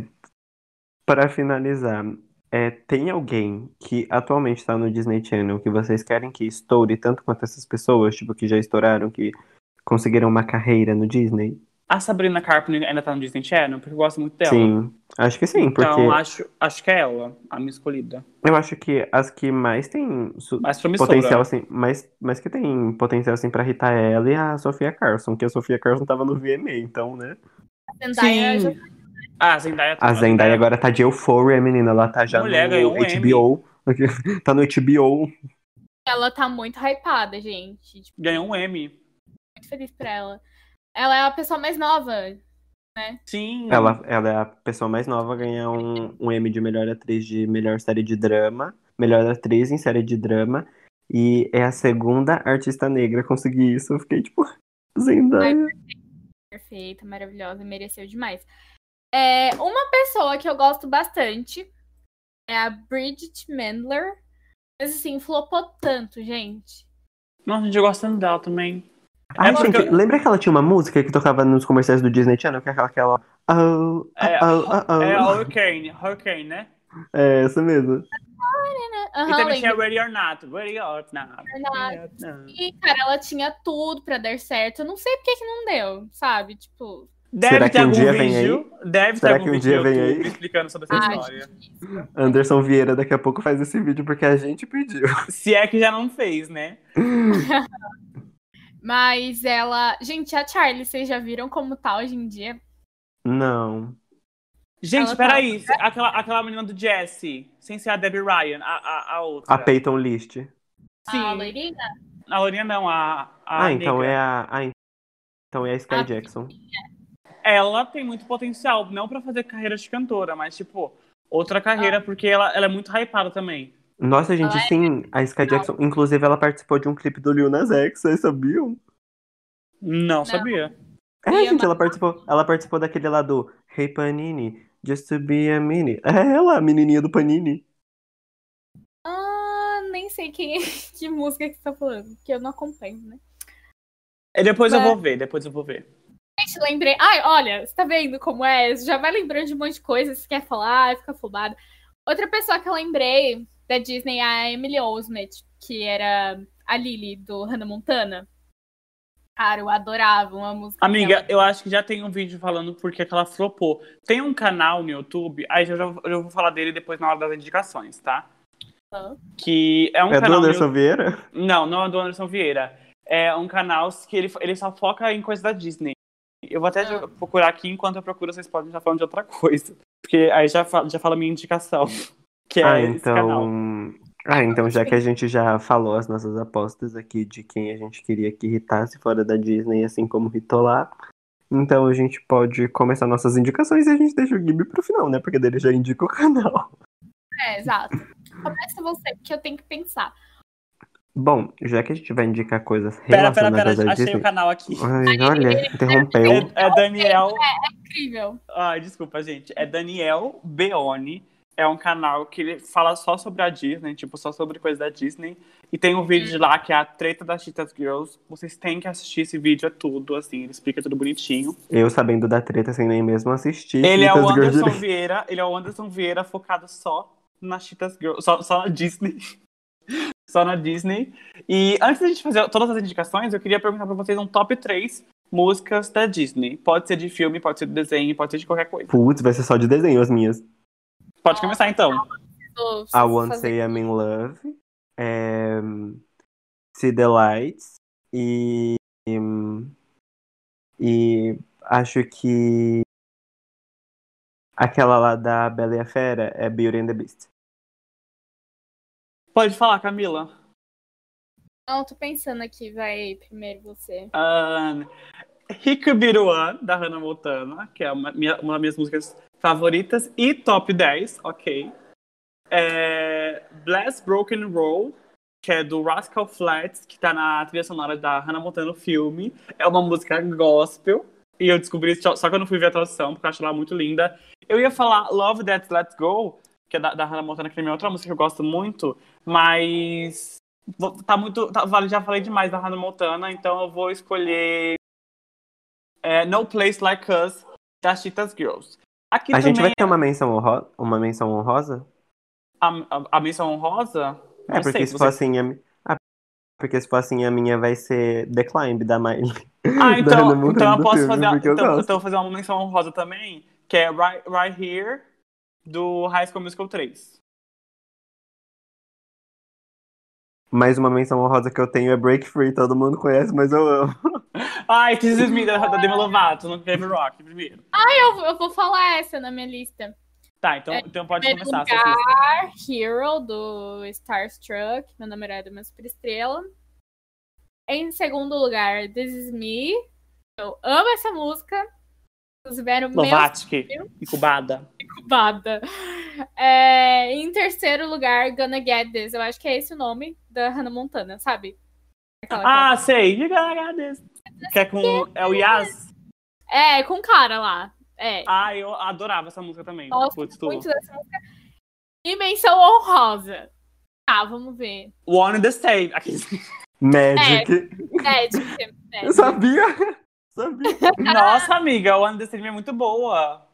para finalizar, é, tem alguém que atualmente tá no Disney Channel que vocês querem que estoure tanto quanto essas pessoas, tipo, que já estouraram, que conseguiram uma carreira no Disney? A Sabrina Carpenter ainda tá no Disney Channel, porque eu gosto muito dela. Sim, acho que sim, porque Então, acho, acho que é ela, a minha escolhida. eu acho que as que mais têm su- Mais potencial, assim, mais, mais que tem potencial, assim, pra irritar ela e a Sofia Carson, que a Sofia Carson tava no VMA, então, né? A Zendaya já Sim. Ah, a Zendaya A Zendaya agora tá de Euphoria, menina, ela tá já Mulher, no ganhou um HBO. Tá no HBO. ela tá muito hypada, gente. Tipo, ganhou um M. muito feliz por ela. Ela é a pessoa mais nova. Sim. Ela, ela é a pessoa mais nova a ganhar um, um Emmy de melhor atriz de melhor série de drama, melhor atriz em série de drama, e é a segunda artista negra a conseguir isso. Eu fiquei tipo, Zendaya. Perfeita, maravilhosa, mereceu demais. É, uma pessoa que eu gosto bastante é a Bridget Mendler. Mas assim, flopou tanto, gente. Nossa, gente, eu gosto tanto dela também. Ai, É porque- gente, lembra que ela tinha uma música que tocava nos comerciais do Disney Channel? Que é aquela, aquela oh, É, oh, oh, oh. É a Hurricane, Hurricane, né? É, essa mesmo. e Aham, também tinha. Ready or Not. Ready or Not. E, cara, ela tinha tudo pra dar certo. Eu não sei por que que não deu, sabe? Tipo, Deve Será ter que um algum dia vem vídeo. Deve Será ter que algum um vídeo dia vem aí? explicando sobre essa ai, história. difícil. Anderson Vieira daqui a pouco faz esse vídeo porque a gente pediu. Se é que já não fez, né? Mas ela. Gente, a Charlie, vocês já viram como tá hoje em dia? Não. Gente, Ela peraí. Aquela, aquela menina do Jesse, sem ser a Debbie Ryan, a, a, a outra. A Peyton List. Sim. A loirinha? A Lourinha não, a, a Ah, então negra. é a. Ah, então é a Sky Ah, Jackson. Ela tem muito potencial, não pra fazer carreira de cantora, mas, tipo, outra carreira, porque ela, ela é muito hypada também. Nossa, gente, Ela é- sim, a Sky Jackson. Inclusive, ela participou de um clipe do Lil Nas X, vocês sabiam? Não, sabia. É, E a gente, ela participou, ela participou daquele lá do Hey Panini, Just to be a mini. É ela, a menininha do Panini. Ah, nem sei quem, que música que você tá falando, que eu não acompanho, né? E depois eu Mas- vou ver, depois eu vou ver. Gente, lembrei. Ai, olha, você tá vendo como é? Você já vai lembrando de um monte de coisa, você quer falar, fica afobado. Outra pessoa que eu lembrei da Disney é a Emily Osment, que era a Lily do Hannah Montana. Cara, eu adorava uma música. Amiga, dela. eu acho que já tem um vídeo falando porque que ela flopou. Tem um canal no YouTube, aí eu já, eu já vou falar dele depois na hora das indicações, tá? Ah. Que é um É do canal. Anderson meio- Vieira? Não, não é do Anderson Vieira. É um canal que ele, ele só foca em coisa da Disney. Eu vou até Ah. procurar aqui, enquanto eu procuro, vocês podem estar falando de outra coisa. Porque aí já fala, já fala a minha indicação. Que é ah, esse canal. então. Ah, então já que a gente já falou as nossas apostas aqui de quem a gente queria que irritasse fora da Disney, assim como irritou lá. Então a gente pode começar nossas indicações e a gente deixa o Gibi pro final, né? Porque dele já indica o canal. É, exato. Começa você, porque eu tenho que pensar. Bom, já que a gente vai indicar coisas Pera, pera, relacionadas pera, à achei Disney. o canal aqui. Ai, olha, interrompeu. É, é Daniel. Incrível. Ai, desculpa, gente. É Daniel Beoni. É um canal que ele fala só sobre a Disney, tipo, só sobre coisa da Disney. E tem um vídeo de lá que é a treta das Cheetah Girls. Vocês têm que assistir esse vídeo, é tudo, assim, ele explica tudo bonitinho. Eu sabendo da treta sem nem mesmo assistir. Ele é o Girls Anderson direito. Vieira, ele é o Anderson Vieira focado só na Cheetahs Girls, só, só na Disney. só na Disney. E antes da gente fazer todas as indicações, eu queria perguntar pra vocês um top 3 músicas da Disney. Pode ser de filme, pode ser de desenho, pode ser de qualquer coisa. Putz, vai ser só de desenho as minhas. Pode começar então. I Won't Say I'm in Love. É... See the Lights. E. E acho que. Aquela lá da Bela e a Fera é Beauty and the Beast. Pode falar, Camila. Não, tô pensando aqui, vai primeiro você. Um, Rico Biruan, da Hannah Montana, que é uma, minha- uma das minhas músicas favoritas. E top 10, ok. É, Bless Broken Roll, que é do Rascal Flatts, que tá na trilha sonora da Hannah Montana no filme. É uma música gospel. E eu descobri isso só, quando eu fui ver a tradução, porque eu acho ela muito linda. Eu ia falar Love That Let's Go, que é da, da Hannah Montana, que é outra música que eu gosto muito, mas tá muito. Tá, já falei demais da Hannah Montana, então eu vou escolher é, No Place Like Us, das Cheetahs Girls. Aqui A gente vai ter uma menção, honro... uma menção honrosa? a, a, a menção honrosa. É, porque sei, se você- for assim. A... Ah, porque se for assim, a minha vai ser The Climb da Miley. Ah, então, então eu posso filme, fazer, eu então, então eu vou fazer uma menção honrosa também, que é Right, right Here, do High School Musical 3. Mais uma menção honrosa que eu tenho é Break Free, todo mundo conhece, mas eu amo. Ai, This Is Me, da, da Demi Lovato, no Kevin Rock, primeiro. Eu, eu vou falar essa na minha lista. Tá, então, então pode começar. Lugar, Hero, do Starstruck, meu namorado é uma super estrela. Em segundo lugar, This Is Me. Eu amo essa música. O meu Lovatic, incubada. incubada. É, em terceiro lugar, Gonna Get This. Eu acho que é esse o nome da Hannah Montana, sabe? Aquela Ah, sei. Gotta get this. Que é com. É o Yas. É, com cara lá. É. Ah, eu adorava essa música também. Gosto Putz, muito dessa música. E menção honrosa. Tá, vamos ver. One and the Same. Aqui. Magic. É, tipo, é, Eu sabia. Sabia. Nossa, amiga, and the Same é muito boa.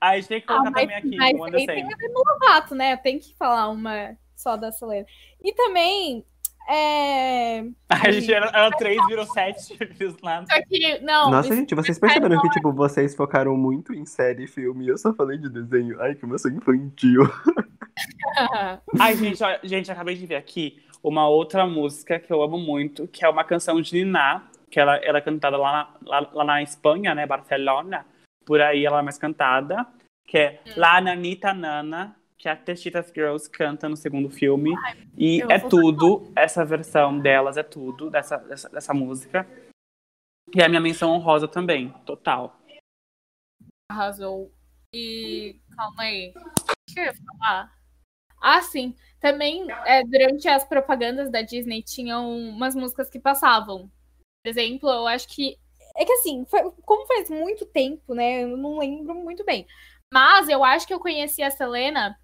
Aí a gente tem que Ah, colocar mas, também aqui, mas aí tem a Lovato, né? Tem que falar uma só da Selena. E também, é... A gente era, era três, virou sete. fiz lá. Só que, não, Nossa, isso- gente, vocês perceberam que, tipo, vocês focaram muito em série e filme e eu só falei de desenho. Ai, como eu sou infantil. Ai, gente, ó, gente, acabei de ver aqui uma outra música que eu amo muito, que é uma canção de Niná, que ela era cantada lá na, lá, lá na Espanha, né, Barcelona. Por aí ela é mais cantada, que é La Nanita Nana, que a Techitas Girls canta no segundo filme. E eu é tudo, essa versão delas é tudo, dessa, dessa, dessa música. E é a minha menção honrosa também, total. Arrasou. E calma aí. O que eu ia falar? Ah, sim. Também, é, durante as propagandas da Disney, tinham umas músicas que passavam. Por exemplo, eu acho que. É que assim, foi- como faz muito tempo, né? Eu não lembro muito bem. Mas eu acho que eu conheci a Selena.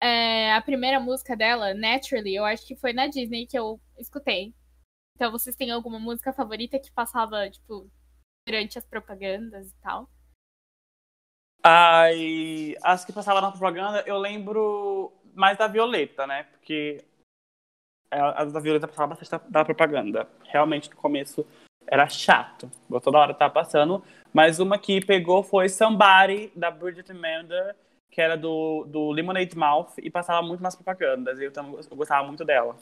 é, a primeira música dela, Naturally, eu acho que foi na Disney que eu escutei. Então, vocês têm alguma música favorita que passava, tipo, durante as propagandas e tal? Ai, as que passavam na propaganda, eu lembro mais da Violeta, né? Porque a a da Violeta passava bastante da, da propaganda. Realmente, no começo, era chato. Toda hora tava passando. Mas uma que pegou foi Somebody, da Bridget Mendler, que era do, do Lemonade Mouth, e passava muito nas propagandas. E eu, tam- eu gostava muito dela.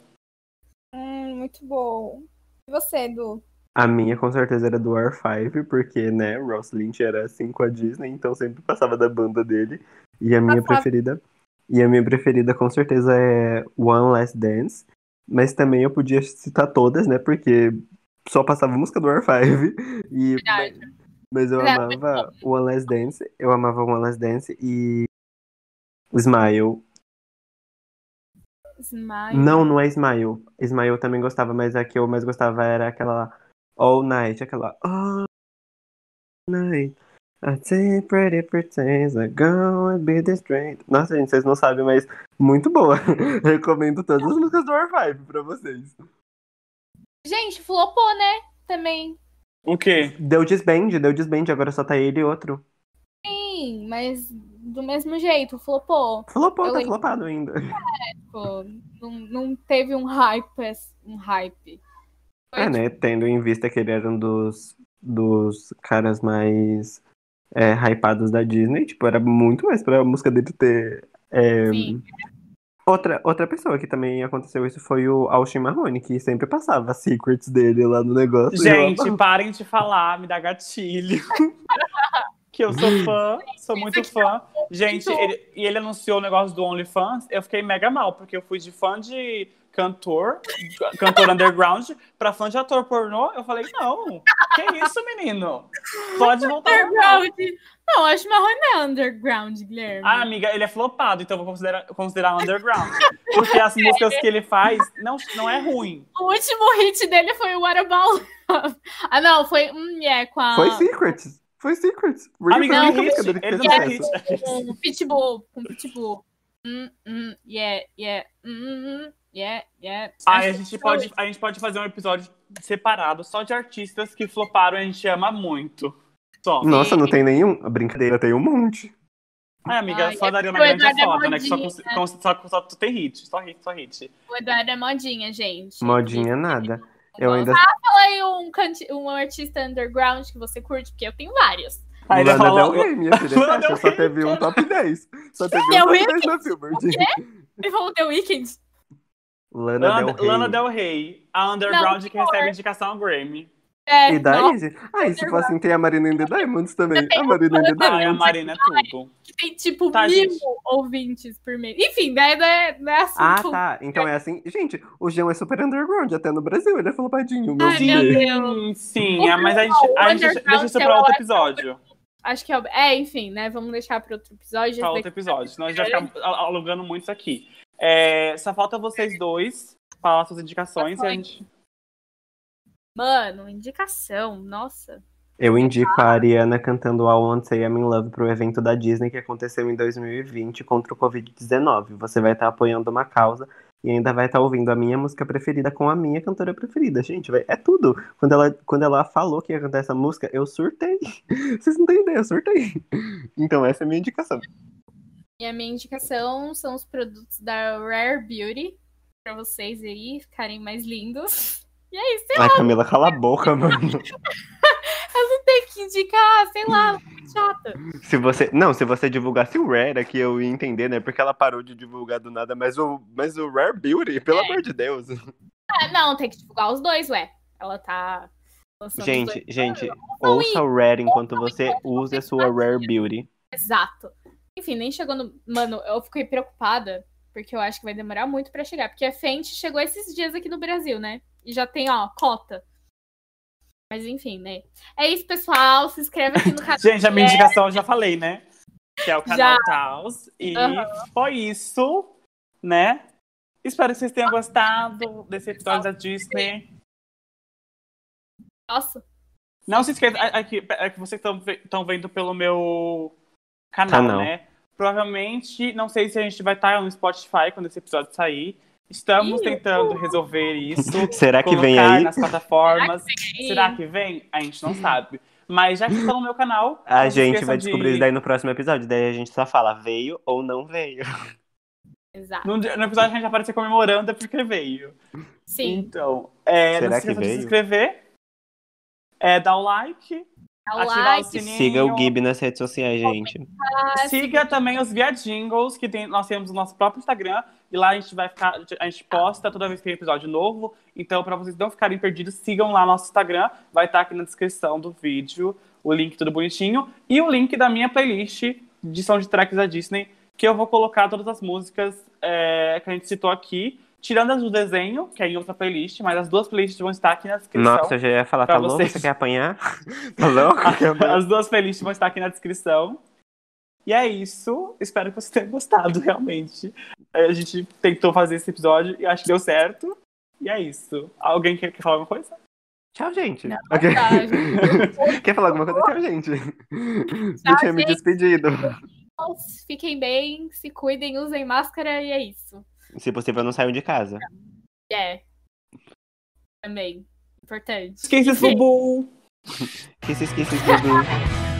Hum, muito bom. E você, Edu? A minha com certeza era do R5, porque, né, Ross Lynch era assim com a Disney, então sempre passava da banda dele. E a minha preferida. E a minha preferida com certeza é One Last Dance. Mas também eu podia citar todas, né? Porque só passava música do R5. E, Verdade. mas eu muito amava One Last Dance. Eu amava One Last Dance e Smile. Smile. Não, não é Smile. Smile eu também gostava, mas a que eu mais gostava era aquela All Night, aquela All Night. I say pretty pretends I'm gonna be the strength. Nossa, gente, vocês não sabem, mas muito boa. Recomendo todas as músicas do R5 pra vocês. Gente, flopou, né? Também. O quê? Deu disband, deu disband, agora só tá ele e outro. Sim, mas do mesmo jeito, flopou. Flopou, Eu tá lembro. flopado ainda. Tipo, não, não teve um hype, um hype. Foi, É, né? Tendo em vista que ele era um dos, dos caras mais é, hypados da Disney, tipo, era muito mais pra música dele ter. é, Sim. Outra, outra pessoa que também aconteceu isso foi o Austin Marrone, que sempre passava secrets dele lá no negócio. eu Gente, amava. parem de falar, me dá gatilho. que eu sou fã, sou muito fã. Gente, ele, e ele anunciou o negócio do OnlyFans, eu fiquei mega mal, porque eu fui de fã de cantor, cantor underground, pra fã de ator pornô. Eu falei, não, que isso, menino? Pode voltar. Underground. Não, acho que Marrone não é underground, Guilherme. Ah, amiga, ele é flopado, então eu vou considerar, considerar underground. Porque as músicas que ele faz não, não é ruim. O último hit dele foi o What About Love. Ah, não, foi um yeah com a. Foi secrets. Foi secrets. Amiga, foi não, única música hit, ele fez não é hit. com Pitbull. Com Pitbull. Hum, hum, yeah, yeah. Hum, hum, hum, yeah, yeah. Aí a Acho gente, pode, a gente pode fazer um episódio separado só de artistas que floparam e a gente ama muito. Só. Nossa, não tem nenhum? A brincadeira tem um monte. Ai, amiga, Ai, só é da Ariana o Grande é Eduardo é foda, né? Que só, cons- só, só tu tem hit, só hit, só hit. O Eduardo é modinha, gente. Modinha nada. Eu ainda. Fala aí um, canti- um artista underground que você curte, porque eu tenho vários. Aí ele Lana fala, Del Rey, minha filha. Lana? Del Só Rey, teve um top 10. Só teve um Del top Rey? 10 na Billboard. E falou The Weeknd. Lana, Lana, Del Rey. Lana Del Rey, a underground Não, que recebe indicação ao Grammy. É, E daí? nossa, Ah, e se for assim, tem a Marina and the Diamonds também. A Marina and the Ai, a Diamonds. Marina é tudo. que tem tipo Tá, mil gente. ouvintes por mês. Enfim, daí não é, não é Ah, assunto. tá. Então é assim. Gente, o João é super underground, até no Brasil. Ele é flopadinho. Meu Ai, meu Deus. Sim, é, mas a gente, a gente deixa isso é pra o outro episódio. Acho que é. o- É, enfim, né? Vamos deixar para outro episódio. Pra outro episódio, senão a gente vai ficar al- alugando muito isso aqui. É, só falta vocês dois falar suas indicações e a gente. Mano, indicação, nossa. Eu indico a Ariana cantando I Won't Say I'm in Love pro evento da Disney que aconteceu em 2020 contra o Covid-19. Você vai estar apoiando uma causa e ainda vai estar ouvindo a minha música preferida com a minha cantora preferida. Gente, vai- é tudo. Quando ela, quando ela falou que ia cantar essa música, eu surtei. Vocês não têm ideia, eu surtei. Então essa é a minha indicação. E a minha indicação são os produtos da Rare Beauty. Pra vocês aí ficarem mais lindos. E é isso, sei lá, Ai, Camila, cala a boca, mano. eu não tenho que indicar, sei lá, chata. Se você, não, se você divulgasse o Rare aqui, eu ia entender, né? Porque ela parou de divulgar do nada, mas o, mas o Rare Beauty, pelo É. amor de Deus. Ah, não, tem que divulgar os dois, ué. Ela tá. Gente, gente, Não, ouça o Rare enquanto você usa a sua Rare Beauty. Exato. Enfim, nem chegou no. Mano, eu fiquei preocupada, porque eu acho que vai demorar muito pra chegar. Porque a Fenty chegou esses dias aqui no Brasil, né? E já tem, ó, cota. Mas enfim, né? É isso, pessoal. Se inscreve aqui no canal. Gente, a minha indicação eu já falei, né? Que é o canal Já. Taos. E Aham. foi isso, né? Espero que vocês tenham gostado desse episódio da Disney. Nossa. Não se esqueça, é que, é que vocês estão vendo pelo meu canal, Canal. né? Provavelmente, não sei se a gente vai estar no Spotify quando esse episódio sair. Estamos Ih, tentando resolver isso. Será que vem aí? nas plataformas. aí? Será que vem? A gente não sabe. Mas já que está no meu canal, A gente vai de- descobrir isso daí no próximo episódio. Daí a gente só fala veio ou não veio. Exato. No, no episódio que a gente aparecer comemorando é porque veio. Sim. Então, é, Será não se que esqueça de se inscrever, é, dar o like O ativar like, o sininho. Siga o Gib nas redes sociais, gente. tá? Siga também os Viadingles, que tem, nós temos o nosso próprio Instagram. E lá a gente vai ficar. A gente posta toda vez que tem episódio novo. Então, para vocês não ficarem perdidos, sigam lá nosso Instagram. Vai estar aqui na descrição do vídeo o link tudo bonitinho. E o link da minha playlist de som de tracks da Disney, que eu vou colocar todas as músicas é, que a gente citou aqui. Tirando as do desenho, que é em outra playlist, mas as duas playlists vão estar aqui na descrição. Nossa, eu já ia falar, pra tá louco? vocês. Você quer apanhar? tá louco? As duas playlists vão estar aqui na descrição. E é isso. Espero que vocês tenham gostado, realmente. A gente tentou fazer esse episódio e acho que deu certo. E é isso. Alguém quer, quer falar alguma coisa? Tchau, gente. Não, Ok. tá, gente. Quer falar alguma coisa? Tchau, gente. Já tinha me gente. despedido. Fiquem bem, se cuidem, usem máscara e é isso. Se possível, não saiam de casa. É. Também. Importante. Esqueça bubu! Que se esqueça de tudo.